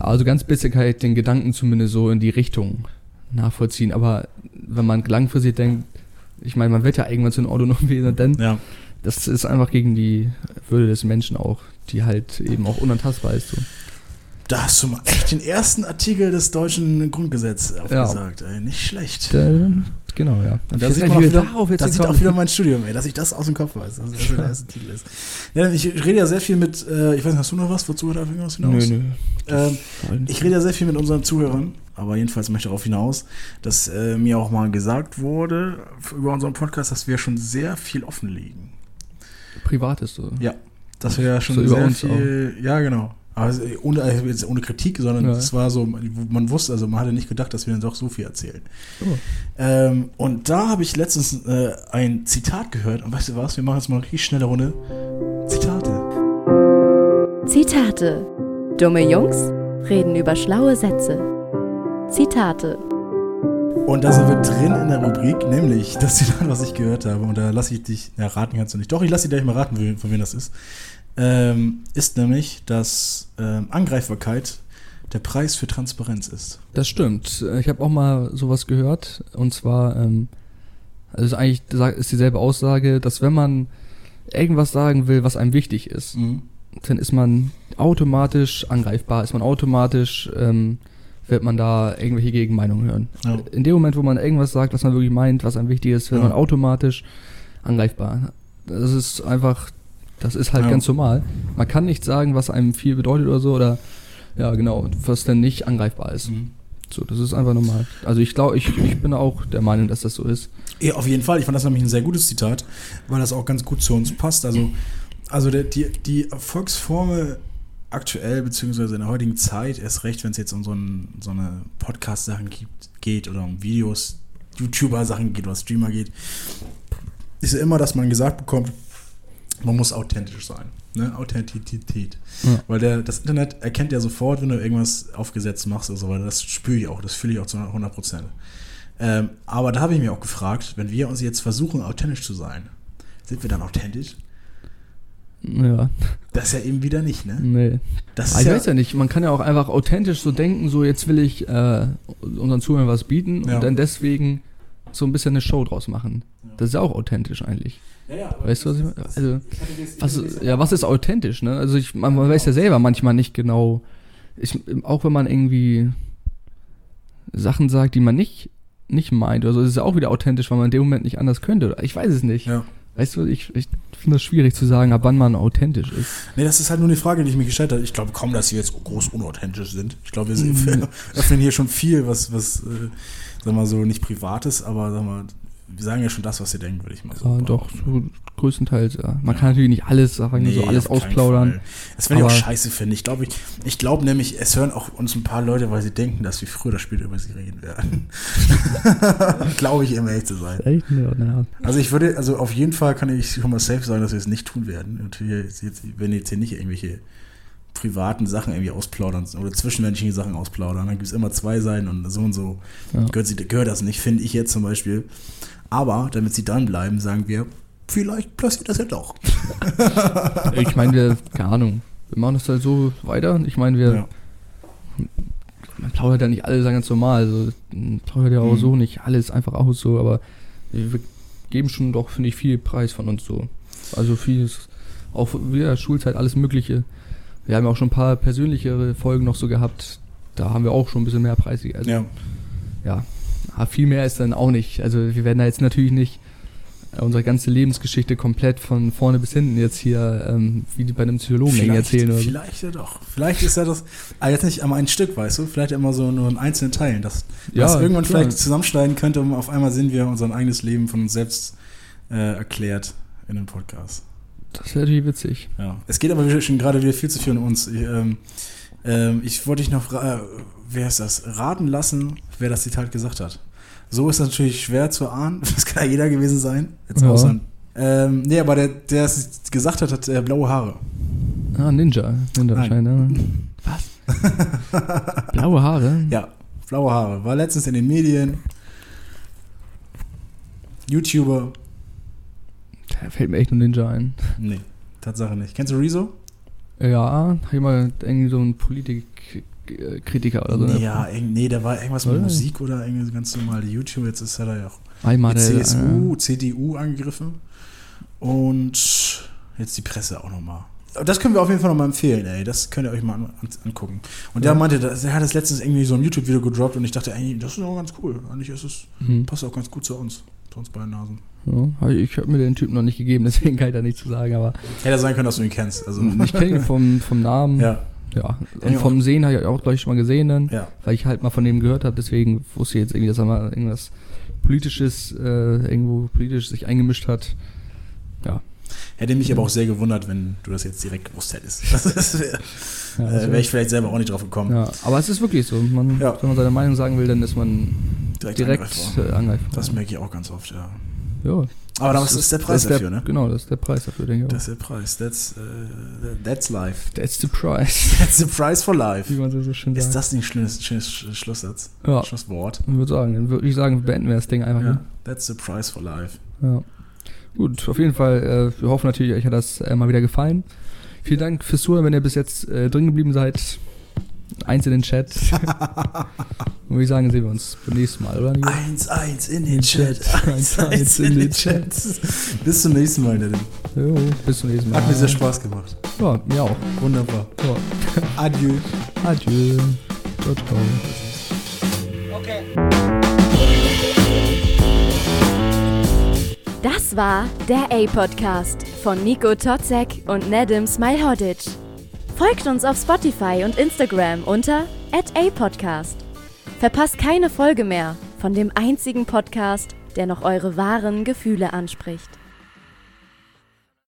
Also ganz bisschen kann ich den Gedanken zumindest so in die Richtung nachvollziehen. Aber wenn man langfristig denkt, ich meine, man wird ja irgendwann zu einem autonomen Wesen, denn Ja. das ist einfach gegen die Würde des Menschen auch, die halt eben auch unantastbar ist. So. Da hast du mal echt den ersten Artikel des deutschen Grundgesetzes aufgesagt, ey. Nicht schlecht. Da Genau, ja. Und da sieht, man auch wieder, darauf jetzt da sieht auch wieder mein Studium, ey, dass ich das aus dem Kopf weiß. dass das der erste Titel ist. Ja, ich rede ja sehr viel mit, äh, ich weiß nicht, hast du noch was? Wozu da irgendwas hinaus? Nö, nö. Ähm, ich rede ja sehr viel mit unseren Zuhörern, aber jedenfalls möchte ich darauf hinaus, dass äh, mir auch mal gesagt wurde über unseren Podcast, dass wir schon sehr viel offenlegen. Privat ist so. Ja, dass wir ja schon So über sehr uns viel, ja genau. Aber es- ohne, also jetzt ohne Kritik, sondern Ja. es war so, man wusste, also man hatte nicht gedacht, dass wir dann doch so viel erzählen. Oh. Ähm, und da habe ich letztens äh, ein Zitat gehört und weißt du was, wir machen jetzt mal eine richtig schnelle Runde. Zitate. Zitate. Dumme Jungs reden über schlaue Sätze. Zitate. Und da sind wir drin in der Rubrik, nämlich das Zitat, was ich gehört habe. Und da lasse ich dich, ja, raten kannst du nicht. Doch, ich lasse dich gleich mal raten, von wem das ist. Ähm, ist nämlich, dass ähm, Angreifbarkeit der Preis für Transparenz ist. Das stimmt. Ich habe auch mal sowas gehört. Und zwar, ähm, also eigentlich ist dieselbe Aussage, dass wenn man irgendwas sagen will, was einem wichtig ist, dann ist man automatisch angreifbar, ist man automatisch, ähm, wird man da irgendwelche Gegenmeinungen hören. Ja. In dem Moment, wo man irgendwas sagt, was man wirklich meint, was einem wichtig ist, wird Ja. man automatisch angreifbar. Das ist einfach, das ist halt Ja. ganz normal. Man kann nicht sagen, was einem viel bedeutet oder so, oder ja, genau, was dann nicht angreifbar ist. Mhm. So, das ist einfach normal. Also ich glaube, ich, ich bin auch der Meinung, dass das so ist. Ja, auf jeden Fall. Ich fand das nämlich ein sehr gutes Zitat, weil das auch ganz gut zu uns passt. Also, also der, die, die Erfolgsformel aktuell, beziehungsweise in der heutigen Zeit, erst recht, wenn es jetzt um so, ein, so eine Podcast-Sachen geht oder um Videos, YouTuber-Sachen geht oder Streamer geht, ist ja immer, dass man gesagt bekommt, man muss authentisch sein. Ne? Authentizität. Ja. Weil der, das Internet erkennt ja sofort, wenn du irgendwas aufgesetzt machst oder so, weil das spüre ich auch, das fühle ich auch zu 100 Prozent. Ähm, aber da habe ich mir auch gefragt, wenn wir uns jetzt versuchen, authentisch zu sein, sind wir dann authentisch? Ja, Das ist ja eben wieder nicht, ne? nee. Das ist ich ja, weiß ja nicht, man kann ja auch einfach authentisch so denken, so jetzt will ich äh, unseren Zuhörern was bieten Ja. und dann deswegen so ein bisschen eine Show draus machen. Das ist ja auch authentisch eigentlich. Ja, Weißt du, was ich meine? Also, Was, ja, was ist authentisch, ne? Also ich, man, man weiß ja selber manchmal nicht genau, ich, auch wenn man irgendwie Sachen sagt, die man nicht, nicht meint oder so, ist es ja auch wieder authentisch, weil man in dem Moment nicht anders könnte. Ich weiß es nicht. Ja. Weißt du, ich, ich finde das schwierig zu sagen, ab wann man authentisch ist. Nee, das ist halt nur eine Frage, die ich mir gestellt habe. Ich glaube kaum, dass wir jetzt groß unauthentisch sind. Ich glaube, wir Mhm. wir öffnen hier schon viel, was, was äh, sag mal so, nicht privates, aber sag mal, wir sagen ja schon das, was ihr denkt, würde ich mal so Ja, doch, so größtenteils, ja. Man kann natürlich nicht alles sagen, so alles ausplaudern. Das werde ich auch scheiße finden. Ich glaube, ich, ich glaube nämlich, es hören auch uns ein paar Leute, weil sie denken, dass wir früher oder später über sie reden werden. glaube ich, um ehrlich zu sein. Echt? Ja, naja. Also ich würde, also auf jeden Fall kann ich schon mal safe sagen, dass wir es nicht tun werden. Und wir jetzt, wenn jetzt hier nicht irgendwelche privaten Sachen irgendwie ausplaudern oder zwischenmenschliche Sachen ausplaudern, dann gibt es immer zwei Seiten und so und so Ja. gehört, gehört das nicht, finde ich jetzt zum Beispiel. Aber damit sie dranbleiben, sagen wir, vielleicht passiert das ja doch. Ich meine, wir, keine Ahnung, wir machen das halt so weiter. Ich meine, wir, Ja. man plaudert ja nicht alles ganz normal. Also, man plaudert ja auch Mhm. so nicht alles einfach aus so, aber wir geben schon doch, finde ich, viel Preis von uns so. Also vieles, auch wieder Schulzeit, alles Mögliche. Wir haben ja auch schon ein paar persönlichere Folgen noch so gehabt. Da haben wir auch schon ein bisschen mehr Preis. Also, ja. ja, viel mehr ist dann auch nicht. Also wir werden da jetzt natürlich nicht äh, unsere ganze Lebensgeschichte komplett von vorne bis hinten jetzt hier ähm, wie bei einem Psychologen irgendwie erzählen oder vielleicht ja doch. Vielleicht ist ja das, aber jetzt nicht einmal ein Stück, weißt du, vielleicht immer so nur in einzelnen Teilen, dass Ja, das irgendwann klar. vielleicht zusammenschneiden könnte und auf einmal sehen wir unser eigenes Leben von uns selbst äh, erklärt in einem Podcast. Das wäre natürlich witzig. Ja. Es geht aber schon gerade wieder viel zu viel um uns. Ich, ähm, ähm, ich wollte dich noch, fra- äh, wer ist das, raten lassen, wer das Zitat gesagt hat. So ist das natürlich schwer zu ahnen. Das kann ja jeder gewesen sein. Jetzt Ja. außer. Ähm, nee, aber der, der es gesagt hat, hat äh, blaue Haare. Ah, Ninja. Ninja anscheinend. Ne? Was? Blaue Haare? Ja, blaue Haare. War letztens in den Medien. YouTuber. Da fällt mir echt nur Ninja ein. Nee, Tatsache nicht. Kennst du Rezo? Ja, hab ich mal irgendwie so einen Politikkritiker oder so. ne? ja, nee, der war irgendwas mit? Musik oder irgendwie ganz normale YouTube. Jetzt ist er da ja auch Einmal CSU, äh, CDU angegriffen. Und jetzt die Presse auch nochmal. Das können wir auf jeden Fall nochmal empfehlen, ey. Das könnt ihr euch mal an, an, angucken. Und der meinte, dass, er hat das letztens irgendwie so ein YouTube-Video gedroppt und ich dachte, ey, das ist auch ganz cool. Eigentlich ist es, Mhm. passt auch ganz gut zu uns. Zu uns beiden Nasen. Ja, ich habe mir den Typen noch nicht gegeben, deswegen kann ich da nichts zu sagen, aber Hätte sein können, dass du ihn kennst. Also, ich kenne ihn vom, vom Namen. ja, Ja. Und Ja. vom Sehen habe ich auch, glaube ich, schon mal gesehen dann, ja. weil ich halt mal von dem gehört habe, deswegen wusste ich jetzt irgendwie, dass er mal irgendwas Politisches, äh, irgendwo politisch sich eingemischt hat. Ja. Hätte mich aber auch sehr gewundert, wenn du das jetzt direkt gewusst hättest. Das wäre Ja, äh, also- wär ich vielleicht selber auch nicht drauf gekommen. ja, aber es ist wirklich so. Man, Ja. Wenn man seine Meinung sagen will, dann ist man Direkt, direkt angreifbar. äh, angreifbar. Das merke ich auch ganz oft, ja. ja. Aber das, ist der Preis das dafür, ne? Genau, das ist der Preis dafür, denke ich Das ist der Preis. That's, äh, that's life. That's the price, That's the price for wie life. man so, schön Ist sagt. das nicht ein schönes, schönes Sch- Schlusssatz? Ja. Schlusswort? Ich würde sagen, dann würde ich sagen, beenden wir das Ding einfach Ja. That's the price for life. Ja. Gut, auf jeden Fall, äh, wir hoffen natürlich, euch hat das äh, mal wieder gefallen. Vielen Dank fürs Zuhören, wenn ihr bis jetzt äh, drin geblieben seid. Eins in den Chat. Und würde ich sagen, sehen wir uns beim nächsten Mal, oder? Nico? 1-1 in den Chat. Chat. 1-1 in den Chat. Bis zum nächsten Mal, Nadine. Jo, bis zum nächsten Mal. Hat mir sehr Spaß gemacht. Ja, mir auch. Wunderbar. Ja. Adieu. Adieu. Ciao, ciao. Das war der A-Podcast von Nico Totzek und Nedim Smilhodic. Folgt uns auf Spotify und Instagram unter @apodcast. Verpasst keine Folge mehr von dem einzigen Podcast, der noch eure wahren Gefühle anspricht.